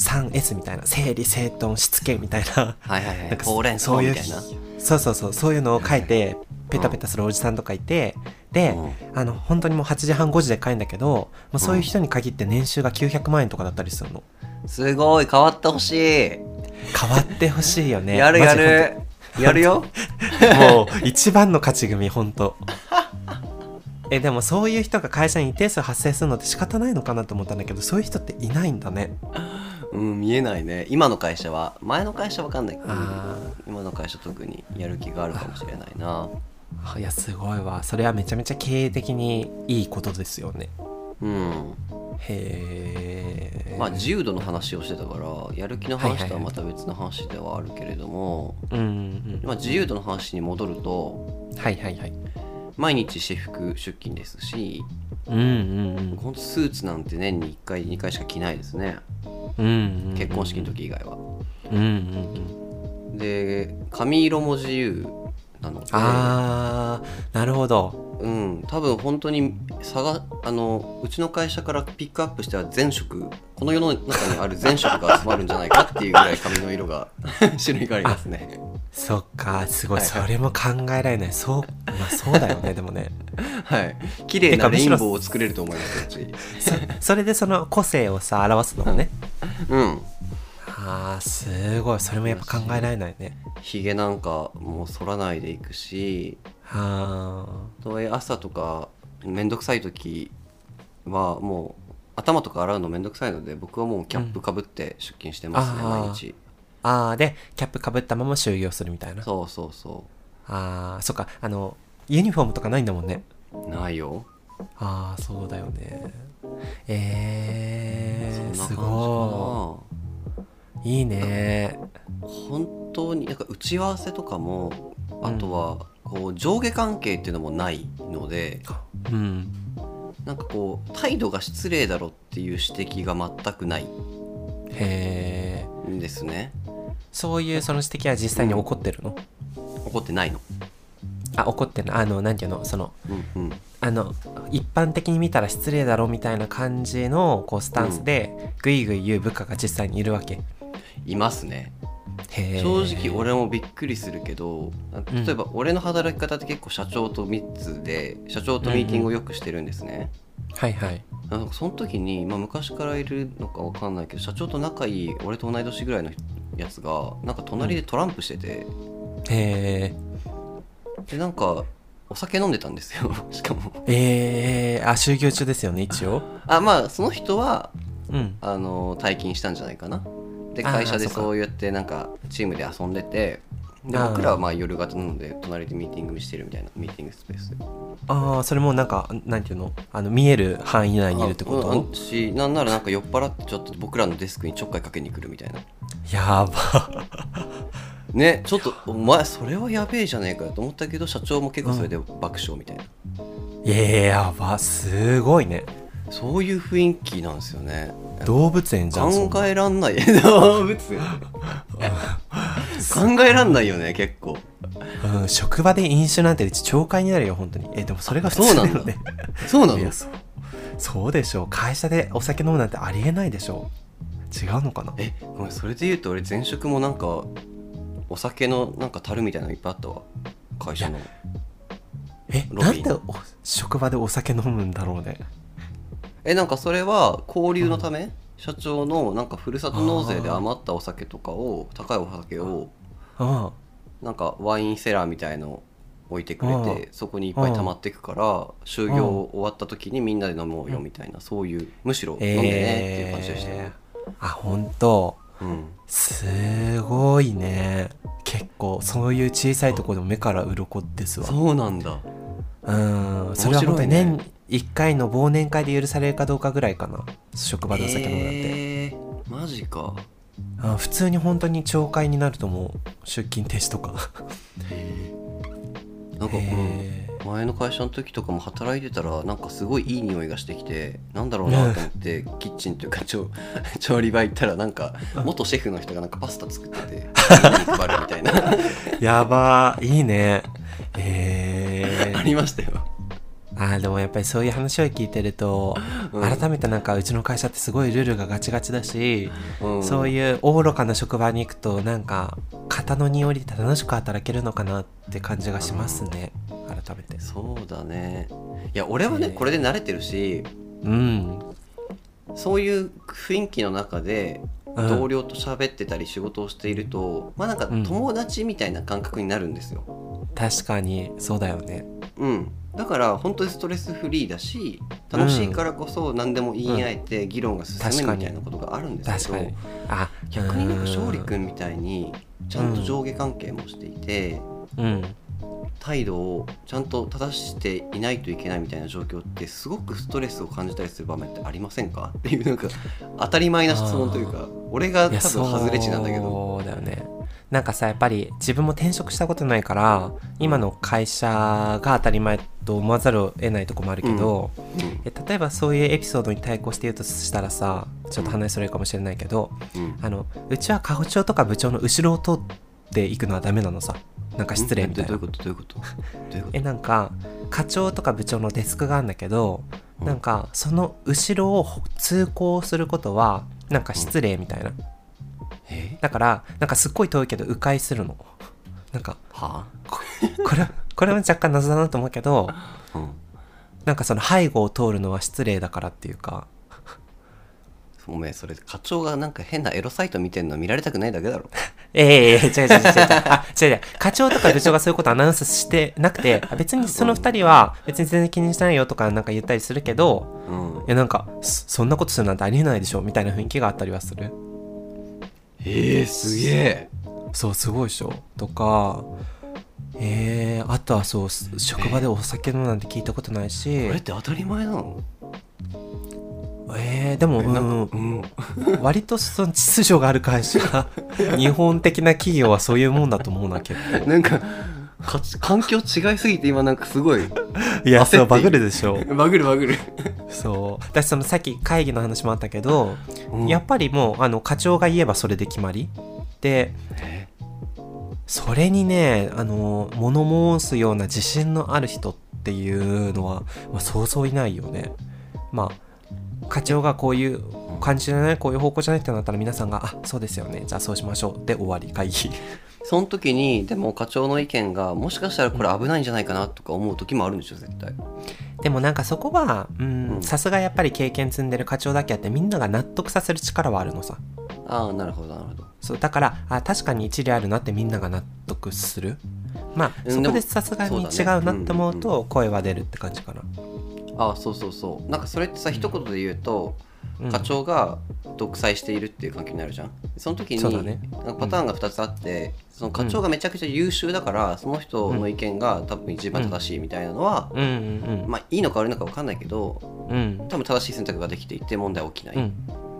3S みたいな整理整頓しつけみたいな。はいはいはないんかほうれん草そういうみたいなそうそうそうそういうのを書いてペタペタするおじさんとかいてで、あの本当にもう8時半5時で帰るんだけどもうそういう人に限って年収が900万円とかだったりするの。すごい変わってほしい、変わってほしいよね。やるやる。やるよ。もう一番の勝ち組ほんとえでもそういう人が会社に一定数発生するのって仕方ないのかなと思ったんだけどそういう人っていないんだねうん見えないね。今の会社は前の会社わかんない。けどあ今の会社特にやる気があるかもしれないな。あいやすごいわ。それはめちゃめちゃ経営的にいいことですよね。うん。へえまあ自由度の話をしてたからやる気の話とはまた別の話ではあるけれども、まあ、自由度の話に戻るとはいはいはい毎日私服出勤ですしうんうんほん。とスーツなんて年に1回2回しか着ないですね。うんうんうん。結婚式の時以外は。うんうんうん。で髪色も自由なので。あーなるほど。うん。多分本当に差があのうちの会社からピックアップしては全色この世の中にある全色が集まるんじゃないかっていうぐらい髪の色が 種類がありますね。そっか。すごい。はいはい。それも考えられない。そうまあそうだよねでもね。はい。綺麗なレインボーを作れると思いますうち。そそれでその個性をさ表すのもね。うんあーすごい。それもやっぱ考えられないね。ひげなんかもう剃らないでいくしあとはいえ朝とかめんどくさい時はもう頭とか洗うのめんどくさいので僕はもうキャップかぶって出勤してますね、あー毎日。ー。あーでキャップかぶったまま就業するみたいな。そうそうそあーそっか。あのユニフォームとかないんだもんね。うないよ。ああそうだよね。えー、すそんな感じかごないいいね。本当になんか打ち合わせとかもあとはこう上下関係っていうのもないのでうん。なんかこう態度が失礼だろっていう指摘が全くない。へえ。んですね。そういうその指摘は実際に起こってるの、怒ってないの。あ怒ってるのあのなんていうの？そのうんうん。あの一般的に見たら失礼だろみたいな感じのこうスタンスでグイグイ言う部下が実際にいるわけいますね。正直俺もびっくりするけど例えば俺の働き方って結構社長と密で社長とミーティングをよくしてるんですね、はいはい。なんかその時に、まあ、昔からいるのかわかんないけど社長と仲いい俺と同い年ぐらいのやつがなんか隣でトランプしてて、へえ。でなんかお酒飲んでたんですよ。しかも。えー、あ就業中ですよね一応。あまあその人はうん。あの退勤したんじゃないかなで会社でそうやってなんかチームで遊んでてで僕らはまあ夜型なので隣でミーティングしてるみたいなミーティングスペース。でああそれもなんかなんていうの？あの見える範囲内にいるってこあうんとしなんならなんか酔っ払ってちょっと僕らのデスクにちょっかいかけに来るみたいな。やば。ねちょっとお前それはやべえじゃねえかよと思ったけど社長も結構それで爆笑みたいな、えー、やば。すごいねそういう雰囲気なんですよね。動物園じゃん考えらんない。動物園。考えらんないよね結構。うん、職場で飲酒なんてうち懲戒になるよ本当に。えでもそれが普通だよね。そうないの？やそう。そうでしょう。会社でお酒飲むなんてありえないでしょう。違うのかな？えごめんそれで言うと俺前職もなんかお酒のなんか樽みたいなのいっぱいあったわ。会社の。えなんでお職場でお酒飲むんだろうねえなんかそれは交流のため、社長のなんかふるさと納税で余ったお酒とかを高いお酒をあなんかワインセラーみたいの置いてくれてそこにいっぱい溜まっていくから就業終わった時にみんなで飲もうよみたいなそういうむしろ飲んでねっていう感じでしたよ、えー。あ本当。うん、すごいね。結構そういう小さいところでも目から鱗ですわ。そうなんだ。うん。それは本当に年1回の忘年会で許されるかどうかぐらいかな。職場でお酒飲むなんて、えー、マジか。あ普通に本当に懲戒になると思う出勤停止とか。なんかこへの前の会社の時とかも働いてたらなんかすごいいい匂いがしてきてなんだろうなと思って キッチンというか調 調理場行ったらなんか 元シェフの人がなんかパスタ作ってて配るみたいな。やばー。いいね。えありましたよあーでもやっぱりそういう話を聞いてると、うん。改めてなんかうちの会社ってすごいルールがガチガチだし、うん。そういうおろかな職場に行くとなんか型の匂いで楽しく働けるのかなって感じがしますね、改めて。そうだね。いや俺はねこれで慣れてるしうん。そういう雰囲気の中でうん同僚と喋ってたり仕事をしていると、まあなんかうん。友達みたいな感覚になるんですよ。確かにそうだよね。うん、だから本当にストレスフリーだし楽しいからこそ何でも言い合えて議論が進むみたいなことがあるんですけど、確かに。あ逆になんか勝利ん君みたいにちゃんと上下関係もしていて、うん態度をちゃんと正していないといけないみたいな状況ってすごくストレスを感じたりする場面ってありませんか？っていうなんか当たり前な質問というか俺が多分外れ値なんだけど。そうだよね。なんかさやっぱり自分も転職したことないから今の会社が当たり前と思わざるを得ないとこもあるけど、うん。え例えばそういうエピソードに対抗して言うとしたらさちょっと話それるかもしれないけど、うん。あのうちは課長とか部長の後ろを通っていくのはダメなのさなんか失礼みたいな。どういうこと？どういうこと？どういうこと？えなんか課長とか部長のデスクがあるんだけど、うん。なんかその後ろを通行することはなんか失礼みたいな、え？だからなんかすっごい遠いけど迂回するの。なんかはこ これこれは若干謎だなと思うけどあ、うん、なんかその背後を通るのは失礼だからっていうかおめえそれ課長がなんか変なエロサイト見てんの見られたくないだけだろ。ええ違う違う違う違う。あ違う違う。課長とか部長がそういうことアナウンスしてなくてあ別にその二人は別に全然気にしてないよとかなんか言ったりするけどうん。いやなんかそそんなことするなんてありえないでしょみたいな雰囲気があったりはする。えー、すげえ。そうすごいでしょとか。えー、あとはそうす職場でお酒飲むなんて聞いたことないし。これって当たり前なの？えー、でも、うん。うん。割とその秩序がある会社。日本的な企業はそういうもんだと思うな結構。なんかか環境違いすぎて今なんかすごい。いやそうバグるでしょ。バグるバグる、そう。私そのさっき会議の話もあったけど、うん。やっぱりもうあの課長が言えばそれで決まり。でえそれにねあの物申すような自信のある人っていうのは、まあ、そうそういないよね。まあ課長がこういう感じじゃないこういう方向じゃないってなったら皆さんが「あそうですよね。じゃあそうしましょう」で終わり会議。その時にでも課長の意見がもしかしたらこれ危ないんじゃないかなとか思う時もあるんでしょ絶対。でもなんかそこはううん。んさすがやっぱり経験積んでる課長だけあってみんなが納得させる力はあるのさ。ああなるほどなるほど。そうだからあ確かに一理あるなってみんなが納得する。まあうんそこでさすがに違そうなって思ううんと声は出るって感じかな、ああそうそうそう。なんかそれってさ一言で言うと、うん。課長が独裁しているっていう関係になるじゃん。その時にね。なんかパターンが2つあって、その課長がめちゃくちゃ優秀だから、その人の意見が多分一番正しいみたいなのは、うん。うんまあいいのか悪いのか分かんないけどうん。うん多分正しい選択ができていて問題は起きない、うん。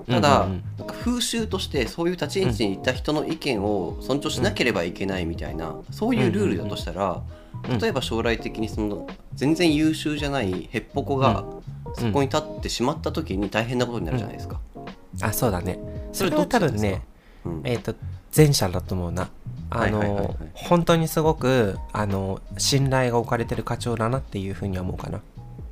ただ、うんうんなんか風習としてそういう立ち位置にいた人の意見を尊重しなければいけないみたいな、そういうルールだとしたら、うん例えば将来的にその全然優秀じゃないへっぽこがそこに立ってしまった時に大変なことになるじゃないですか。あそうだね。そそれれは多分ねうん。えっ、と前者だと思うな。あはいはいはいはい。の本当にすごくあの信頼が置かれてる課長だなっていうふうには思うかな。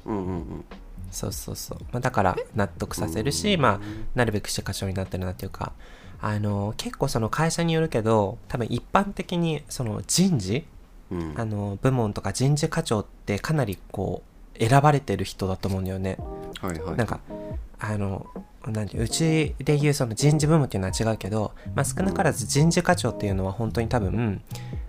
うんうんうん。そうそうそう、まあ、だから納得させるし、まあ、なるべくして課長になってるなっていうか。あの結構その会社によるけど多分一般的にその人事うん。あの部門とか人事課長ってかなりこう選ばれてる人だと思うんだよね。はいはい。なんかあのなんてうちでいうその人事部門っていうのは違うけど、まあ、少なからず人事課長っていうのは本当に多分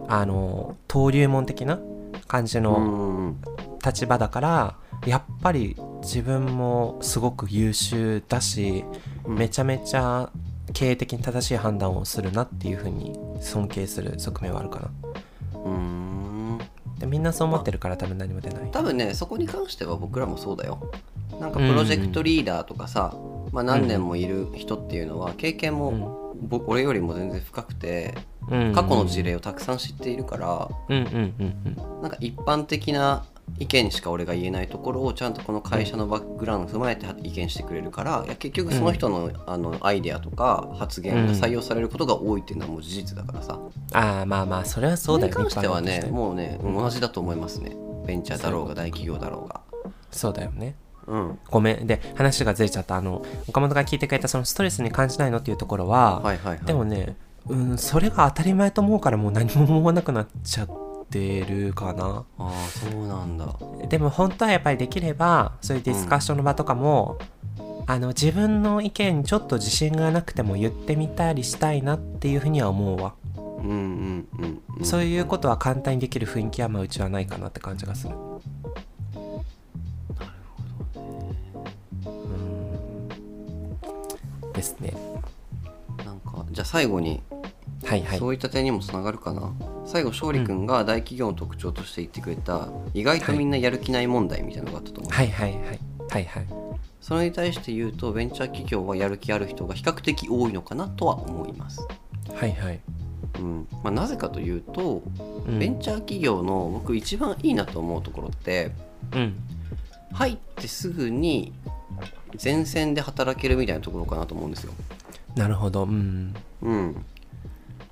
あの登竜門的な感じうのん。立場だからやっぱり自分もすごく優秀だしうん。めちゃめちゃ経営的に正しい判断をするなっていうふうに尊敬する側面はあるかなうん。でみんなそう思ってるから多分何も出ない。多分ねそこに関しては僕らもそうだよ。なんかプロジェクトリーダーとかさ、まあ、何年もいる人っていうのは経験も、ぼ俺よりも全然深くてうん。過去の事例をたくさん知っているからなんか一般的な意見しか俺が言えないところをちゃんとこの会社のバックグラウンドを踏まえて意見してくれるからいや結局その人の,、あのアイデアとか発言が採用されることが多いっていうのはもう事実だからさ、ああまあまあそれはそうだよそれに関してはねもうね同じだと思いますね。ベンチャーだろうが大企業だろうが。そうだよね。うん。ごめん。で話がずれちゃった。あの岡本が聞いてくれたそのストレスに感じないのっていうところは、はいはいはい。でもねうんそれが当たり前と思うからもう何も思わなくなっちゃってるかな。ああそうなんだ。でも本当はやっぱりできればそういうディスカッションの場とかも、あの自分の意見にちょっと自信がなくても言ってみたりしたいなっていうふうには思うわ、うんうんうんうん。そういうことは簡単にできる雰囲気はまあうちはないかなって感じがする。うん。ですね。なんかじゃあ最後にはいはい。そういった点にもつながるかな。最後勝利君が大企業の特徴として言ってくれた、意外とみんなやる気ない問題みたいなのがあったと思う、はい。はいはい。はいはい。それに対して言うとベンチャー企業はやる気ある人が比較的多いのかなとは思います、はいはい。うん。まあ、なぜかというと、うん。ベンチャー企業の僕一番いいなと思うところってうん。入ってすぐに前線で働けるみたいなところかなと思うんですよ。なるほど。うん。うん、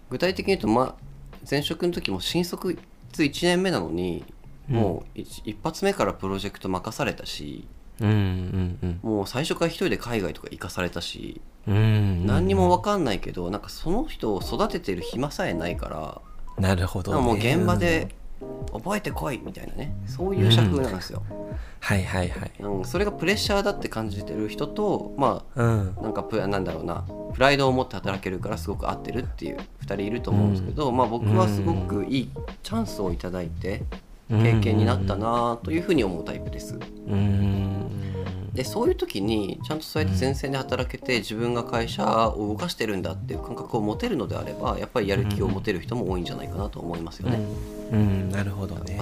具体的に言うと、まあ、前職の時も新卒1年目なのに、もう一一発目からプロジェクト任されたしうんうんうんもう最初から一人で海外とか行かされたし、うんうん何にも分かんないけどなんかその人を育ててる暇さえないからなるほど、ね、もう現場で覚えてこいみたいなね。そういう社風なんですよ、はいはいはい。うんそれがプレッシャーだって感じてる人とまうん。あなんかプなんだろうな。プライドを持って働けるからすごく合ってるっていう2人いると思うんですけど、まあ僕はすごくいいチャンスをいただいて経験になったなというふうに思うタイプです。うんでそういう時にちゃんとそうやって前線で働けて自分が会社を動かしてるんだっていう感覚を持てるのであればやっぱりやる気を持てる人も多いんじゃないかなと思いますよね。うん、うん、なるほどね。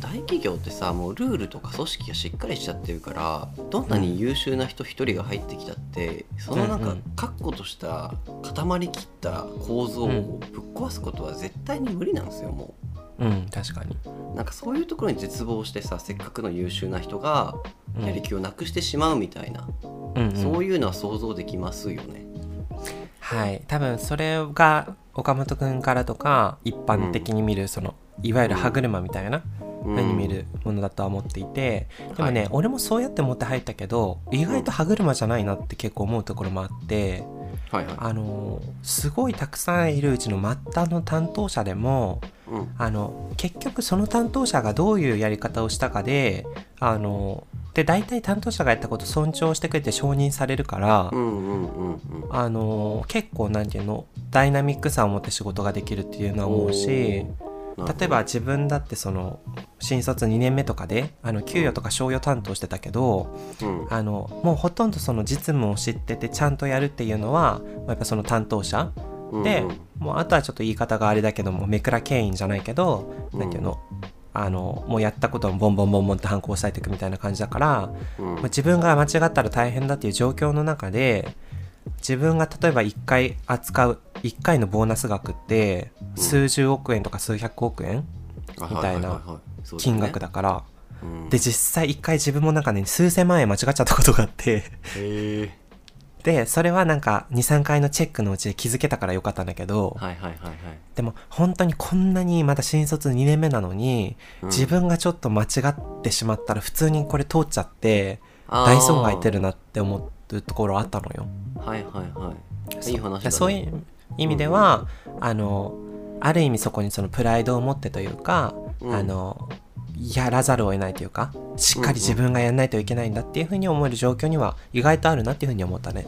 大企業ってさもうルールとか組織がしっかりしちゃってるからどんなに優秀な人一人が入ってきたってそのなんか確固とした固まりきった構造をぶっ壊すことは絶対に無理なんですよもうん確かに。うなんかそういうところに絶望してさせっかくの優秀な人がうん。やる気をなくしてしまうみたいな、うんうん。そういうのは想像できますよね。はい。多分それが岡本君からとか一般的に見るその、いわゆる歯車みたいなうん。目に見るものだとは思っていて、でもね、はい。俺もそうやって思って入ったけど意外と歯車じゃないなって結構思うところもあって、はいはい。あのすごいたくさんいるうちの末端の担当者でもうん。あの結局その担当者がどういうやり方をしたかであので大体担当者がやったこと尊重してくれて承認されるから、あの結構なんていうのダイナミックさを持って仕事ができるっていうのは思うし例えば自分だってその新卒2年目とかであの給与とか賞与担当してたけどうん。あのもうほとんどその実務を知っててちゃんとやるっていうのはまあやっぱその担当者で、うんうん。もうあとはちょっと言い方があれだけども目くら牽引じゃないけど、なんていうの？あのもうやったことをボンボンボンボンって反抗されていくみたいな感じだから、うん。まあ自分が間違ったら大変だっていう状況の中で自分が例えば1回扱う1回のボーナス額ってうん。数十億円とか数百億円？みたいな金額だ、だから、うん。で実際1回自分もなんかね数千万円間違っちゃったことがあってでそれはなんか23回のチェックのうちで気づけたからよかったんだけど、はいはいはいはい。でも本当にこんなにまだ新卒2年目なのに、うん。自分がちょっと間違ってしまったら普通にこれ通っちゃって大損害出るなって思うところあったのよ。はいはいはい。いい話だ、ね、そういう意味では、あのある意味そこにそのプライドを持ってというか、うん。あのやらざるを得ないというかしっかり自分がやらないといけないんだっていうふうに思える状況には意外とあるなっていうふうに思ったね。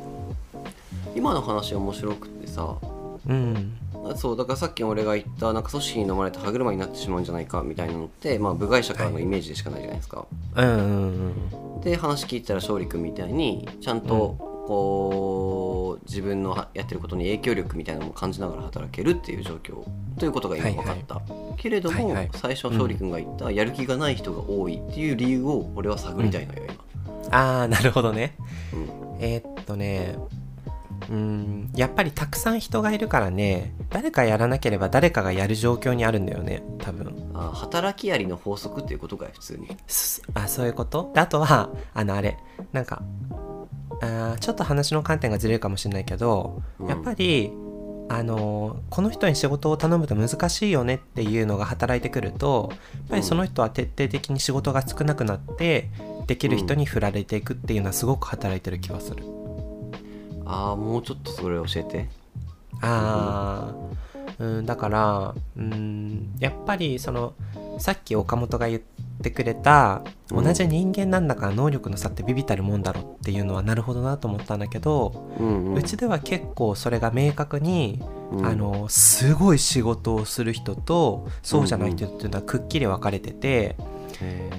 今の話面白くってさうんそうだからさっき俺が言ったなんか組織に飲まれて歯車になってしまうんじゃないかみたいなのって、まあ、部外者からのイメージでしかないじゃないですか。うんうんうんで話聞いたら勝利君みたいにちゃんとこう自分のはやってることに影響力みたいなのも感じながら働けるっていう状況ということが今分かった、けれども、はいはい。最初勝利君が言った、やる気がない人が多いっていう理由を俺は探りたいのよああなるほどね。今。うん。えーっとねうんやっぱりたくさん人がいるからね誰かやらなければ誰かがやる状況にあるんだよね多分。あ働きありの法則っていうことかい普通に。すあそういうこと？であとはあのあれなんかあーちょっと話の観点がずれるかもしれないけど、うんやっぱりあのこの人に仕事を頼むと難しいよねっていうのが働いてくるとやっぱりその人は徹底的に仕事が少なくなってできる人に振られていくっていうのはすごく働いてる気がする。ああもうちょっとそれ教えて。あーうんだからうんやっぱりそのさっき岡本が言ってくれたうん同じ人間なんだから能力の差ってビビたるもんだろっていうのはなるほどなと思ったんだけど、うんうん。うちでは結構それが明確に、うん。あのすごい仕事をする人とそうじゃない人っていうのはくっきり分かれてて、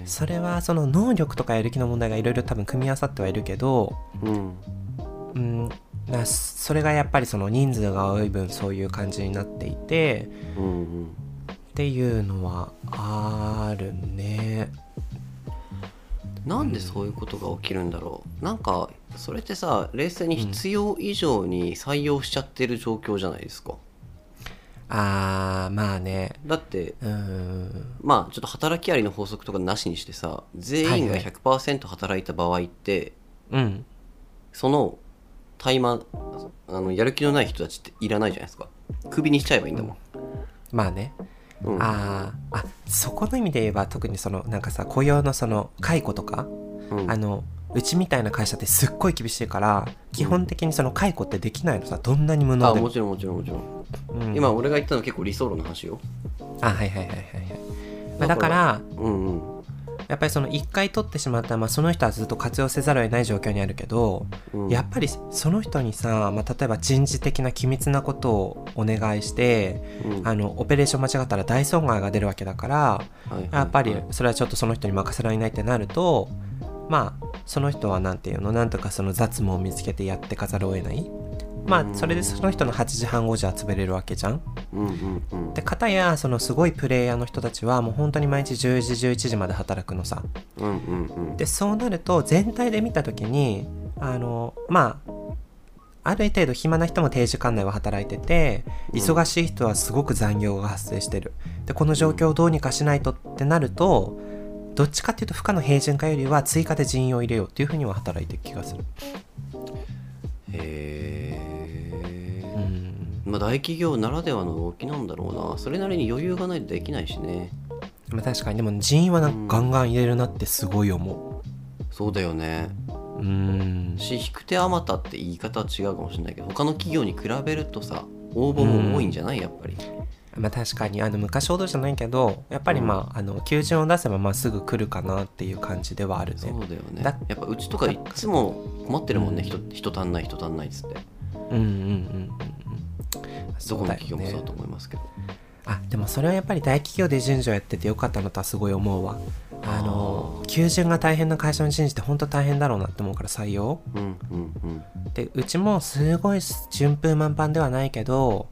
それはその能力とかやる気の問題がいろいろ多分組み合わさってはいるけど、うん。うん、なそれがやっぱりその人数が多い分そういう感じになっていてうんうんっていうのはあるね。なんでそういうことが起きるんだろう。なんかそれってさ冷静に必要以上に採用しちゃってる状況じゃないですか。あーまあね。だってうん。まあちょっと働きありの法則とかなしにしてさ全員がはいはい。100%働いた場合って、うん。そのタイマーあのやる気のない人たちっていらないじゃないですか。クビにしちゃえばいいんだもん、まあねうん。あーあそこの意味で言えば特にそのなんかさ雇用のその解雇とか、うん。あのうちみたいな会社ってすっごい厳しいから基本的にその解雇ってできないのさどんなに無能でも。あもちろんもちろんもちろん、うん。今俺が言ったのは結構理想論の話よ。あはいはいはいはいはい、まあ、だからうんうんやっぱりその1回取ってしまったら、まあ、その人はずっと活用せざるを得ない状況にあるけど、うん。やっぱりその人にさ、まあ、例えば人事的な機密なことをお願いして、うん。あのオペレーション間違ったら大損害が出るわけだからはいはいやっぱりそれはちょっとその人に任せられないってなるとまあその人は何て言うのなんとかその雑務を見つけてやってかざるを得ないまあそれでその人の8時半5時は潰れるわけじゃん。うんうんうん。で片やそのすごいプレイヤーの人たちはもう本当に毎日10時11時まで働くのさ。うんうんうん。でそうなると全体で見た時にあのまあある程度暇な人も定時間内は働いててうん忙しい人はすごく残業が発生してる。でこの状況をどうにかしないとってなるとどっちかっていうと負荷の平準化よりは追加で人員を入れようっていうふうには働いてる気がする。へえうんまあ大企業ならではの動きなんだろうな。それなりに余裕がないとできないしね。まあ確かに。でも人員はなんかガンガン入れるなってすごい思そうだよね。ううん。し引く手あまたって言い方は違うかもしれないけど他の企業に比べるとさ応募も多いんじゃない？やっぱり。まあ確かに。あの昔ほどじゃないけどやっぱりまあ,、あの求人を出せばまあすぐ来るかなっていう感じではあるね。そうだよね。だやっぱうちとかいつも困ってるもんね。人人足んない人足んないっつって。うんうんうんどこの企業もそうだと思いますけど。あでもそれはやっぱり大企業で人事をやっててよかったのとはすごい思うわ。あの求人が大変な会社の人事って本当大変だろうなって思うから採用。うんうんうん。でうちもすごい順風満帆ではないけど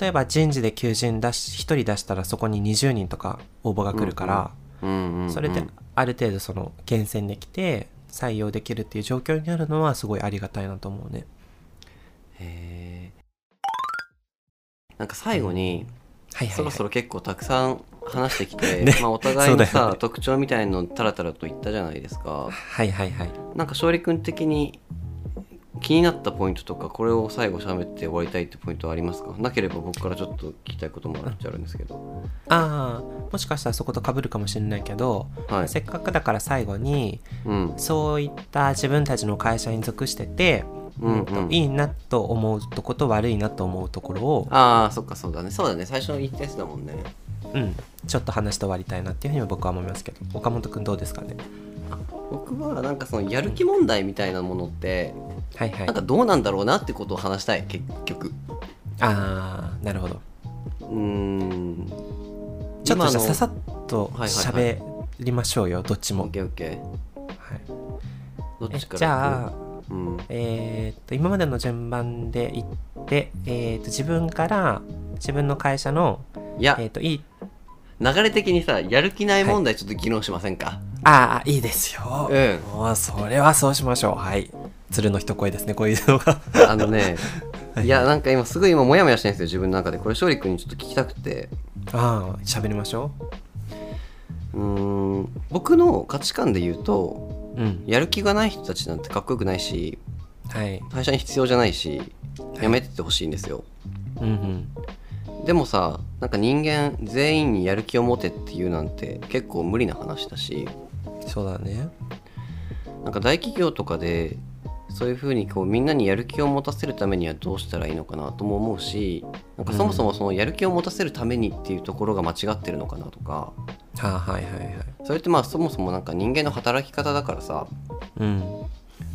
例えば人事で求人出し1人出したらそこに20人とか応募が来るから、うんうんうんそれである程度その厳選できて採用できるっていう状況になるのはすごいありがたいなと思うね。へえなんか最後に、はい。はい、はい、そろそろ結構たくさん話してきて、ね。まあ、お互いのさ、ね。特徴みたいのタラタラと言ったじゃないですか。はいはいはい。なんか勝利君的に気になったポイントとかこれを最後喋って終わりたいってポイントはありますか？なければ僕からちょっと聞きたいこともあるっちゃあるんですけど。ああもしかしたらそこと被るかもしれないけど、はい。せっかくだから最後にうん。そういった自分たちの会社に属してて、うんうん。といいなと思うとこと悪いなと思うところを、ああそっかそうだね。そうだね。最初の言ったやつだもんね。うん、ちょっと話して終わりたいなっていうふうに僕は思いますけど。岡本君どうですかね？僕はなんかそのやる気問題みたいなものってはいはい。なんかどうなんだろうなってことを話したい結局。ああなるほど。うーん。ちょっとじゃささっとはいはいはい。喋りましょうよどっちも。オッ、ケーオッケー。はい、えどっちからじゃあうん。えーっと今までの順番でいって、えーっと自分から自分の会社の、いや。えーっといい流れ的にさやる気ない問題ちょっと議論しませんか、ああいいですよ、うん。それはそうしましょう。はい。鶴の一声ですねこういうのが。あのねい。やなんか今すごい今モヤモヤしてるんですよ自分の中で。これ勝利君にちょっと聞きたくて。ああ喋りましょうーん僕の価値観で言うとううん。やる気がない人たちなんてかっこよくないしはい。会社に必要じゃないしやめてってほしいんですよ。うんうん。でもさなんか人間全員にやる気を持てっていうなんて結構無理な話だし。そうだね。なんか大企業とかでそういうふうにこうみんなにやる気を持たせるためにはどうしたらいいのかなとも思うしなんかそもそもそのやる気を持たせるためにっていうところが間違ってるのかなとか。はあはいはいはい。それってまあそもそもなんか人間の働き方だからさ。うん。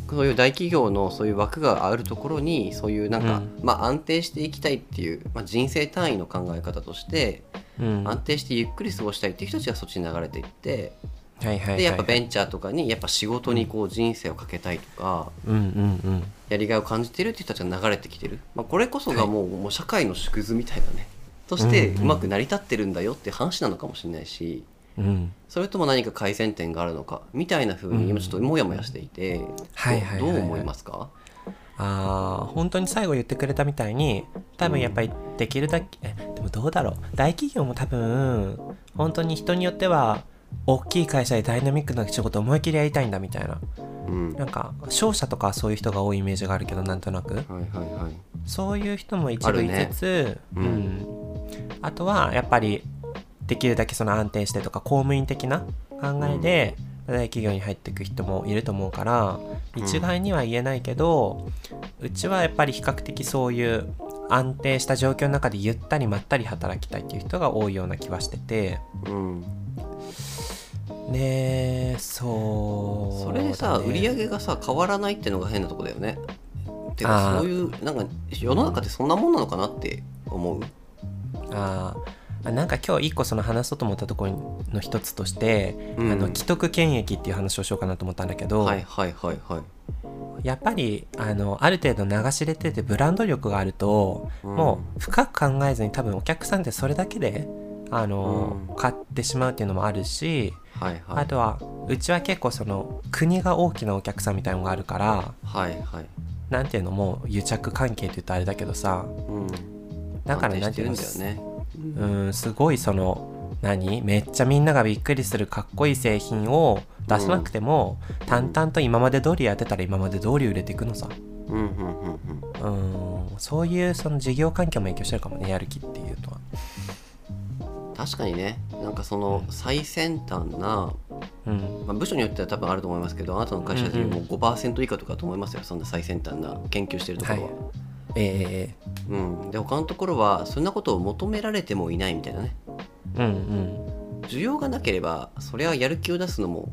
そういう大企業のそういう枠があるところにそういうなんか、うん。まあ安定していきたいっていう、まあ、人生単位の考え方としてうん。安定してゆっくり過ごしたいっていう人たちがそっちに流れていってはいはいでやっぱベンチャーとかにやっぱ仕事にこう人生をかけたいとかうんうんうん。やりがいを感じてるって人たちが流れてきてる、まあ、これこそがもう,、もう社会の縮図みたいなね。としてうんうんうまく成り立ってるんだよって話なのかもしれないしうん。それとも何か改善点があるのかみたいな風に今ちょっとモヤモヤしていて、どう思いますか？ああ本当に最後言ってくれたみたいに多分やっぱりできるだけ、えでもどうだろう。大企業も多分本当に人によっては大きい会社でダイナミックな仕事思いっきりやりたいんだみたいな。うん。なんか商社とかはそういう人が多いイメージがあるけどなんとなく。はいはいはい。そういう人も一部いつつ、ううん。ん。あとはやっぱりできるだけその安定してとか公務員的な考えで大企業に入っていく人もいると思うからうん。一概には言えないけど、うちはやっぱり比較的そういう安定した状況の中でゆったりまったり働きたいっていう人が多いような気はしてて。うん、ねそうそれでさ、だね売り上げがさ変わらないってのが変なとこだよね。てかそういうなんか世の中ってそんなもんなのかなって思う？あー。なんか今日一個その話そうと思ったところの一つとして、うん。あの既得権益っていう話をしようかなと思ったんだけど、はいはいはいはい。やっぱりあのある程度流し入れててブランド力があると、うん。もう深く考えずに多分お客さんってそれだけであの、うん。買ってしまうっていうのもあるし、はいはい。あとはうちは結構その国が大きなお客さんみたいなのがあるからはいはい。なんていうのもう癒着関係って言うとあれだけどさうん。だから安定してるなんていうのんだよね。うんすごいその何？めっちゃみんながびっくりするかっこいい製品を出さなくても、淡々と今まで通りやってたら今まで通り売れていくのさ。うんうんうんうん。うんそういうその事業環境も影響してるかもねやる気っていうのは確かにね。なんかその最先端な、うん。まあ、部署によっては多分あると思いますけどあなたの会社でもう5%以下とかだと思いますよ。そんな最先端な研究してるところは、ええ。うん、で他のところはそんなことを求められてもいないみたいなね。うんうん。需要がなければそれはやる気を出すのも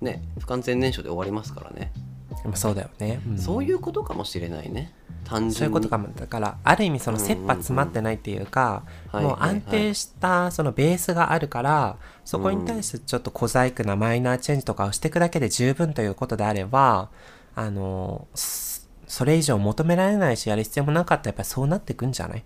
ね不完全燃焼で終わりますからね、でもそうだよね、うん。そういうことかもしれないね。単純に。そういうことかも。だからある意味その切羽詰まってないっていうか、うん。うんうんもう安定したそのベースがあるからそこに対してちょっと小細工なマイナーチェンジとかをしていくだけで十分ということであればあのそそれ以上求められないしやる必要もなかったらやっぱりそうなっていくんじゃない？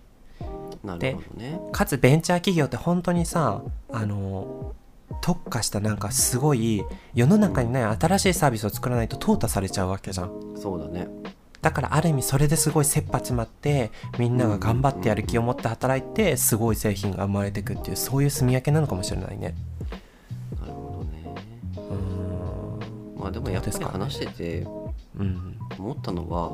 なるほどね。かつベンチャー企業って本当にさあの特化したなんかすごい世の中にない新しいサービスを作らないと淘汰されちゃうわけじゃん。そうだね。だからある意味それですごい切羽詰まってみんなが頑張ってやる気を持って働いてすごい製品が生まれていくっていうそういう住み分けなのかもしれないね。なるほどね。うーん。まあでもやっぱり話しててうん。思ったのは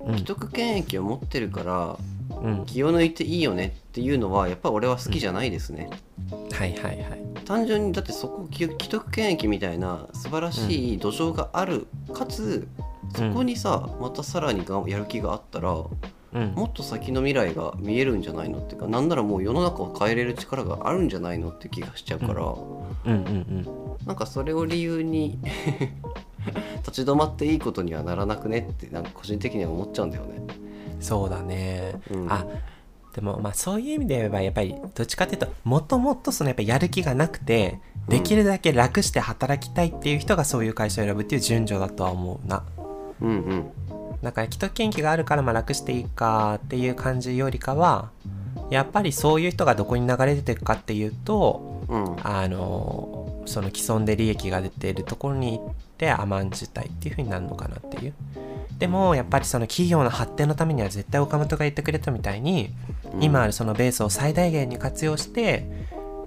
うん。既得権益を持ってるからうん。気を抜いていいよねっていうのはやっぱ俺は好きじゃないですね、はいはいはい単純にだってそこ既既得権益みたいな素晴らしい土壌がある、かつそこにさまたさらにがやる気があったらうん。もっと先の未来が見えるんじゃないのっていうかなんならもう世の中を変えれる力があるんじゃないのって気がしちゃうから、うん。うん。うん。なんかそれを理由に 立ち止まっていいことにはならなくねってなんか個人的には思っちゃうんだよね。そうだね、うん。あでもまあそういう意味で言えばやっぱりどっちかっていうともともとそのやっぱやる気がなくてできるだけ楽して働きたいっていう人がそういう会社を選ぶっていう順序だとは思うな。うんうん。だから既得権益があるからまあ楽していいかっていう感じよりかはやっぱりそういう人がどこに流れ出ていくかっていうとうん。あのその既存で利益が出ているところに行って甘んじたいっていう風になるのかなっていうでもやっぱりその企業の発展のためには絶対岡本が言ってくれたみたいに、今あるそのベースを最大限に活用して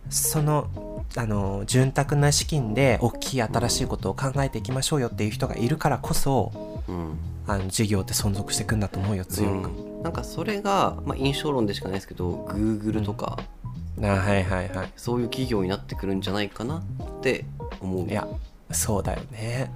そのあの潤沢な資金で大きい新しいことを考えていきましょうよっていう人がいるからこそうん。あの事業って存続していくんだと思うよ強く、うん。なんかそれが、まあ、印象論でしかないですけど Google とか、あはいはいはい。そういう企業になってくるんじゃないかなって思う。いやそうだよね。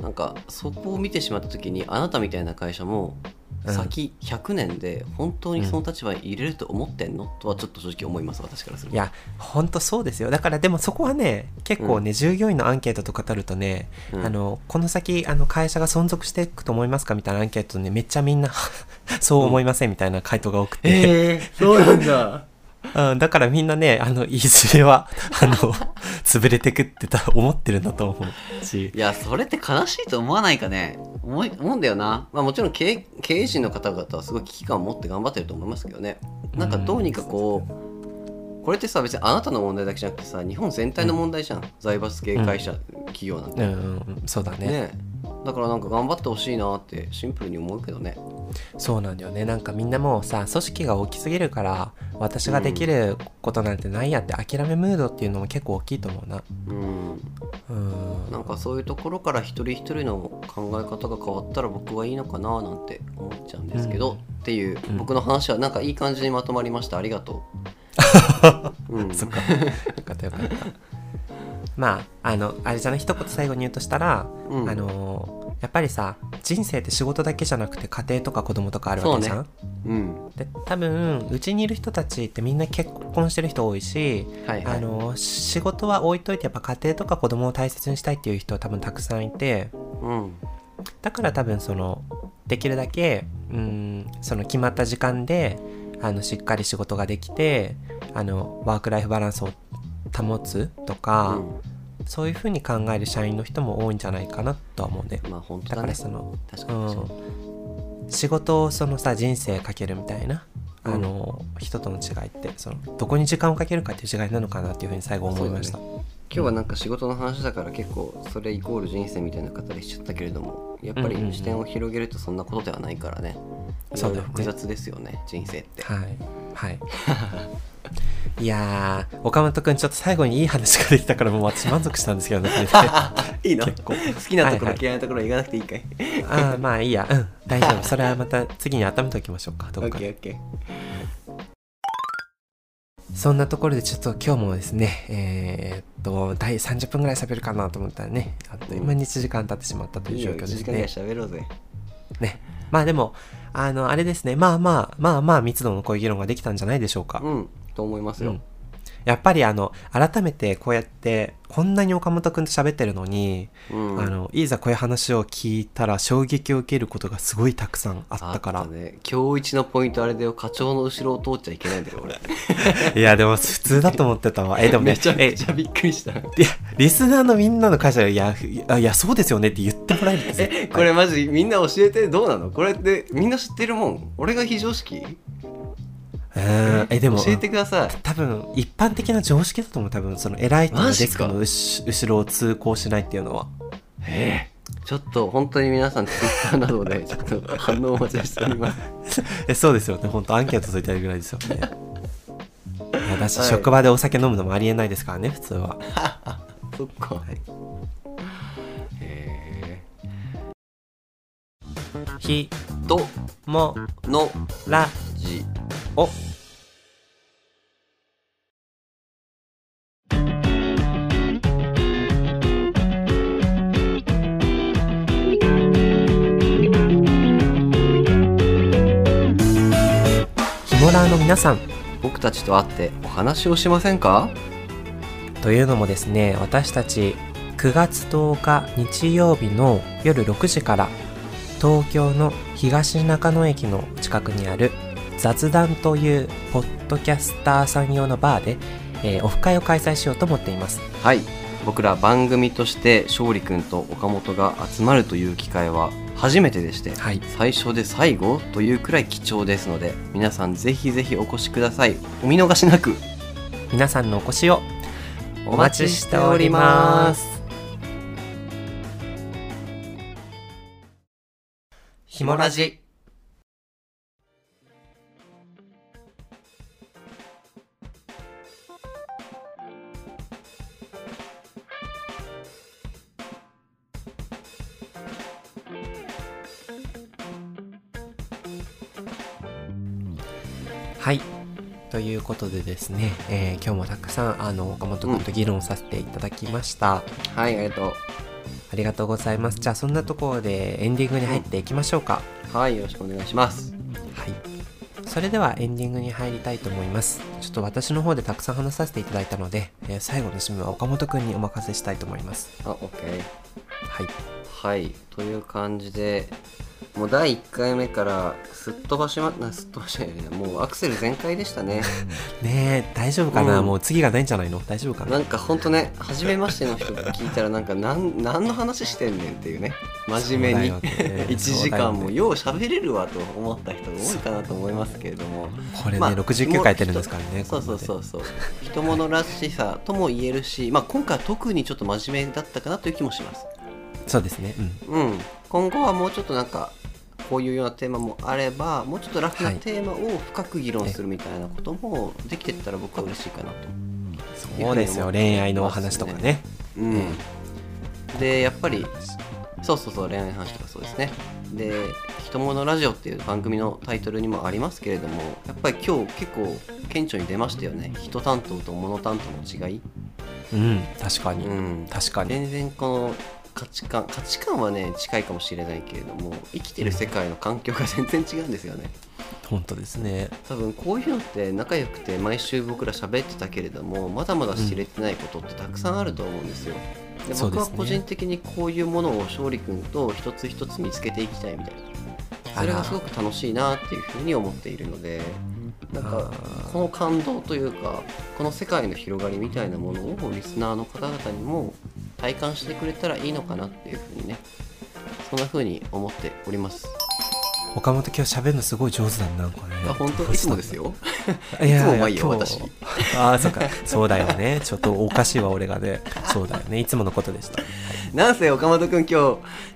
なんかそこを見てしまった時にあなたみたいな会社もうん。先100年で本当にその立場に入れると思ってんの、とはちょっと正直思います私からすると。いやほんとそうですよ。だからでもそこはね結構ね、従業員のアンケートとか取るとね、うん。あのこの先あの会社が存続していくと思いますか？みたいなアンケートねめっちゃみんな そう思いません？みたいな回答が多くて、えー、そうなんだうん、だからみんなねあのいずれはあの潰れてくってた思ってるんだと思うし。いやそれって悲しいと思わないかね。思い思うんだよな、まあ、もちろん経営経営陣の方々はすごい危機感を持って頑張ってると思いますけどね。なんかどうにかこうこれってさ別にあなたの問題だけじゃなくてさ日本全体の問題じゃん、財閥系会社、企業なんてうん、うん、そうだね。ねだからなんか頑張ってほしいなってシンプルに思うけどね。そうなんだよね。なんかみんなもうさ組織が大きすぎるから私ができることなんてないやって諦めムードっていうのも結構大きいと思うな。うん。うん。なんかそういうところから一人一人の考え方が変わったら僕はいいのかななんて思っちゃうんですけど、うん。っていううん。僕の話はなんかいい感じにまとまりました。ありがとう、うん、そっか。よかったよかった。まあ、あの、あれじゃない、一言最後に言うとしたら、うん。あのーやっぱりさ、人生って仕事だけじゃなくて家庭とか子供とかあるわけじゃん、うん。で、多分、うちにいる人たちってみんな結婚してる人多いし、はいはい。あのー仕事は置いといてやっぱ家庭とか子供を大切にしたいっていう人は多分たくさんいて、うん。だから多分そのできるだけうんその決まった時間であのしっかり仕事ができてあのワークライフバランスを保つとか、そういうふうに考える社員の人も多いんじゃないかなとは思うね。うん、まあ本当だね。らその、確かにそう、うん、仕事をそのさ人生かけるみたいなあの、人との違いってそのどこに時間をかけるかっていう違いなのかなっていうふうに最後思いました、今日はなんか仕事の話だから結構それイコール人生みたいな語りしちゃったけれどもやっぱり視点を広げるとそんなことではないからね。いそうだよね。複雑ですよね人生って。はい。はい。いやー岡本君ちょっと最後にいい話ができたからもう私満足したんですけどね。いいの？結構。好きなところ、はいはい嫌いなところ言わなくていいかい？ああまあいいや。うん。大丈夫。それはまた次に温めておきましょうか。どオうか。ッケーオッケーそんなところでちょっと今日もですねえーっと第30分ぐらい喋るかなと思ったらねあっという間に1時間経ってしまったといういいよ1状況です時間ぐらいね喋ろうぜ。ね。まあでもあのあれですね。まあまあまあまあ密度の濃い議論ができたんじゃないでしょうか。うんと思いますよ、うんやっぱりあの改めてこうやってこんなに岡本君と喋ってるのに、うん。あのいざこういう話を聞いたら衝撃を受けることがすごいたくさんあったから。あね。今日一のポイントあれだよ課長の後ろを通っちゃいけないんだよ俺。いやでも普通だと思ってたわ。えでもねめちゃえめちゃびっくりした。いやリスナーのみんなの会社いやいやいやそうですよねって言ってもらえるって絶対。えこれマジみんな教えてどうなの？これってみんな知ってるもん？俺が非常識？うん。えでも教えてください。多分一般的な常識だと思う多分その偉い人のデスクの後後ろを通行しないっていうのは。ええ。ちょっと本当に皆さんツイッターなどで ちょっと反応をお待ちしております。えそうですよね。本当アンケート取りたいぐらいですよね。いやだし、はい。職場でお酒飲むのもありえないですからね普通は。そっか、い。へひえとものらじ。お。ヒモラーの皆さん。僕たちと会ってお話をしませんか？というのもですね私たち9月10日日曜日の夜6時から東京の東中野駅の近くにある雑談というポッドキャスターさん用のバーで、えーオフ会を開催しようと思っています。はい。僕ら番組として勝利くんと岡本が集まるという機会は初めてでして、はい。最初で最後というくらい貴重ですので皆さんぜひぜひお越しください。お見逃しなく。皆さんのお越しをお待ちしております。ひもラジはい。ということでですね、えー今日もたくさんあの岡本君と議論させていただきました、はいありがとありがとうございます。じゃあそんなところでエンディングに入っていきましょうか、うはいよろしくお願いします。はい。それではエンディングに入りたいと思います。ちょっと私の方でたくさん話させていただいたので、えー最後の締めは岡本君にお任せしたいと思います。あオッケー。はい。はいという感じでもう第1回目からすっ飛ばしまなすっ飛ばしないね。もうアクセル全開でしたね。ねえ大丈夫かな、うん。もう次がないんじゃないの？大丈夫かな？なんかほんとね初めましての人が聞いたらなんかなん何の話してんねんっていうね。真面目に、そうだよね。1時間もよう喋れるわと思った人が多いかなと思いますけれども。これね、まあ69回やってるんですからねそうそうそううそう。人物らしさとも言えるし、まあ、今回は特にちょっと真面目だったかなという気もします。そうですね。うん。うん。今後はもうちょっとなんかこういうようなテーマもあればもうちょっと楽なはい。テーマを深く議論するみたいなこともできてったら僕は嬉しいかなと。そうですよ。恋愛のお話とかね。うん、でやっぱりそうそうそう恋愛の話とかそうですね。で「ひとものラジオ」っていう番組のタイトルにもありますけれどもやっぱり今日結構顕著に出ましたよね。人担当と物担当の違い、うん確かに、うん、確かに。全然この価値観価値観はね近いかもしれないけれども生きてる世界の環境が全然違うんですよね。本当ですね。多分こういうのって仲良くて毎週僕ら喋ってたけれどもまだまだ知れてないことってたくさんあると思うんですよ、で僕は個人的にこういうものを勝利君と一つ一つ見つけていきたいみたいな。それがすごく楽しいなっていうふうに思っているのでなんかこの感動というかこの世界の広がりみたいなものをリスナーの方々にも体感してくれたらいいのかなっていうふうにねそんなふうに思っております。岡本今日喋るのすごい上手だねなんかねあ本当いつもですよ。いやいつもうまいよ今日。私。ああそうか。そうだよね。ちょっとおかしいわ俺がね。そうだよね。いつものことでした。なんせ岡本くん今日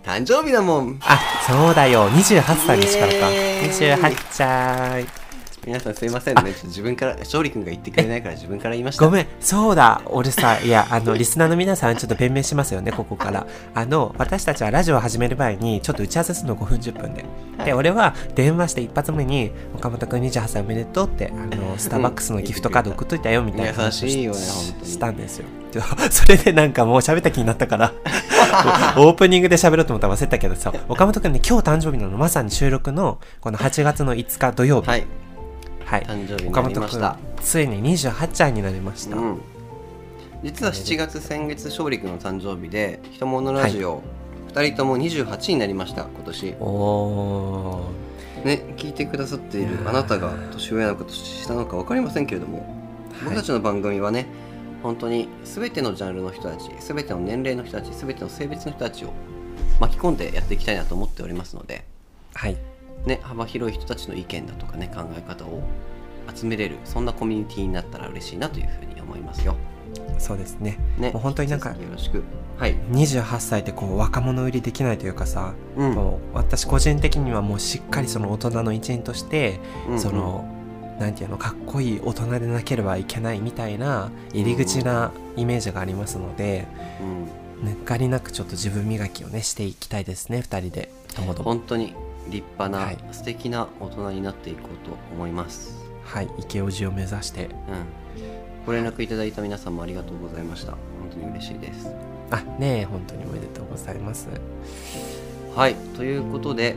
誕生日だもん。あそうだよ。28歳ですからか。イエーイ。28歳皆さんすいませんね。ちょっと自分から勝利くんが言ってくれないから自分から言いました。ごめん。そうだ。俺さいやあのリスナーの皆さんちょっと弁明しますよねここから。あの私たちはラジオを始める前にちょっと打ち合わせするの5分10分で。で俺は電話して一発目に「岡本君28歳おめでとう」ってあのスターバックスのギフトカード送っといたよみたいな話しねしたんですよ。それでなんかもう喋った気になったから。オープニングで喋ろうと思ったら忘れたけどさ岡本君ね今日誕生日なの。まさに収録のこの8月の5日土曜日。はいはい。誕生日になりました。ついに28歳になりました、うん。実は7月先月勝利くんの誕生日で「ひとものラジオ」2人とも28になりました今年。おー。ね聞いてくださっているあなたが年上なのか年下なのか分かりませんけれども僕たちの番組はね本当に全てのジャンルの人たち全ての年齢の人たち全ての性別の人たちを巻き込んでやっていきたいなと思っておりますので、はいね、幅広い人たちの意見だとかね考え方を集めれるそんなコミュニティになったら嬉しいなというふうに思いますよ。そうですね。ね、もう本当になんかよろしく。はい、28歳ってこう若者売りできないというかさ、うん。もう私個人的にはもうしっかりその大人の一員として、うんうん。そのなんていうのかっこいい大人でなければいけないみたいな入り口なイメージがありますので、うん、ぬかりなくちょっと自分磨きをねしていきたいですね2人で。ともども本当に立派な、はい素敵な大人になっていこうと思います。はい池オジを目指してうん、ご連絡いただいた皆さんもありがとうございました。本当に嬉しいです。あねえ本当におめでとうございますはい、ということで、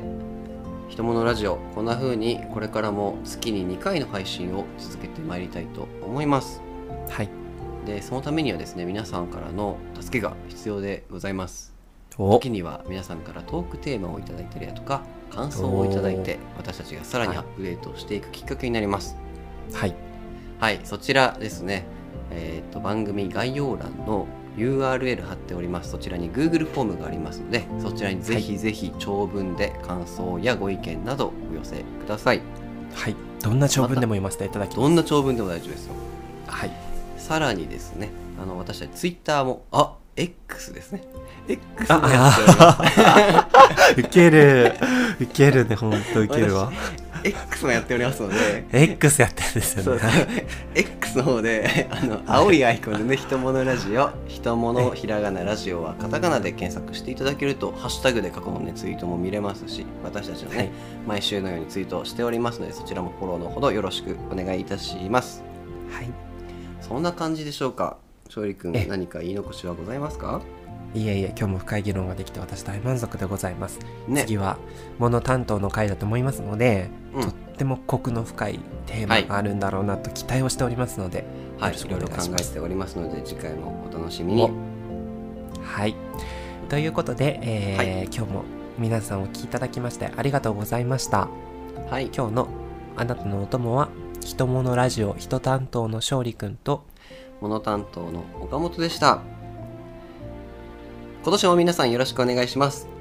ひとものラジオ、こんな風にこれからも月に2回の配信を続けてまいりたいと思います。はいで、そのためにはですね、皆さんからの助けが必要でございます。お時には皆さんからトークテーマをいただいたりだとか、感想をいただいて私たちがさらにアップデートしていくきっかけになります。はい。はい、そちらですね、えー、と番組概要欄の URL 貼っております。そちらに Google フォームがありますのでそちらにぜひぜひ長文で感想やご意見などお寄せください。はい。どんな長文でも読ませていただきます。どんな長文でも大丈夫ですよ。はい。さらにですねあの私たち Twitter もあ X ですね。X もやっておりますウケるウケるねほんとウケるわ X もやっておりますので X やってるんですそうよね。X の方であの青いアイコンでね「ひとものラジオ」「ひとものひらがなラジオ」はカタカナで検索していただけるとハッシュタグで過去のねツイートも見れますし私たちのね、はい毎週のようにツイートしておりますのでそちらもフォローのほどよろしくお願いいたしますはいそんな感じでしょうか勝利君え何か言い残しはございますか？いえいえ今日も深い議論ができて私大満足でございます、ね。次はモノ担当の回だと思いますので、うん。とってもコクの深いテーマがあるんだろうなと期待をしておりますので、はい。よろしくいろいろ考お願いします。えておりますので次回もお楽しみに。はい。ということで、えー今日も皆さんお聞きいただきましてありがとうございました。はい。今日のあなたのお供は「ひとものラジオ人担当の勝利くんとモノ担当の岡本でした。今年も皆さんよろしくお願いします。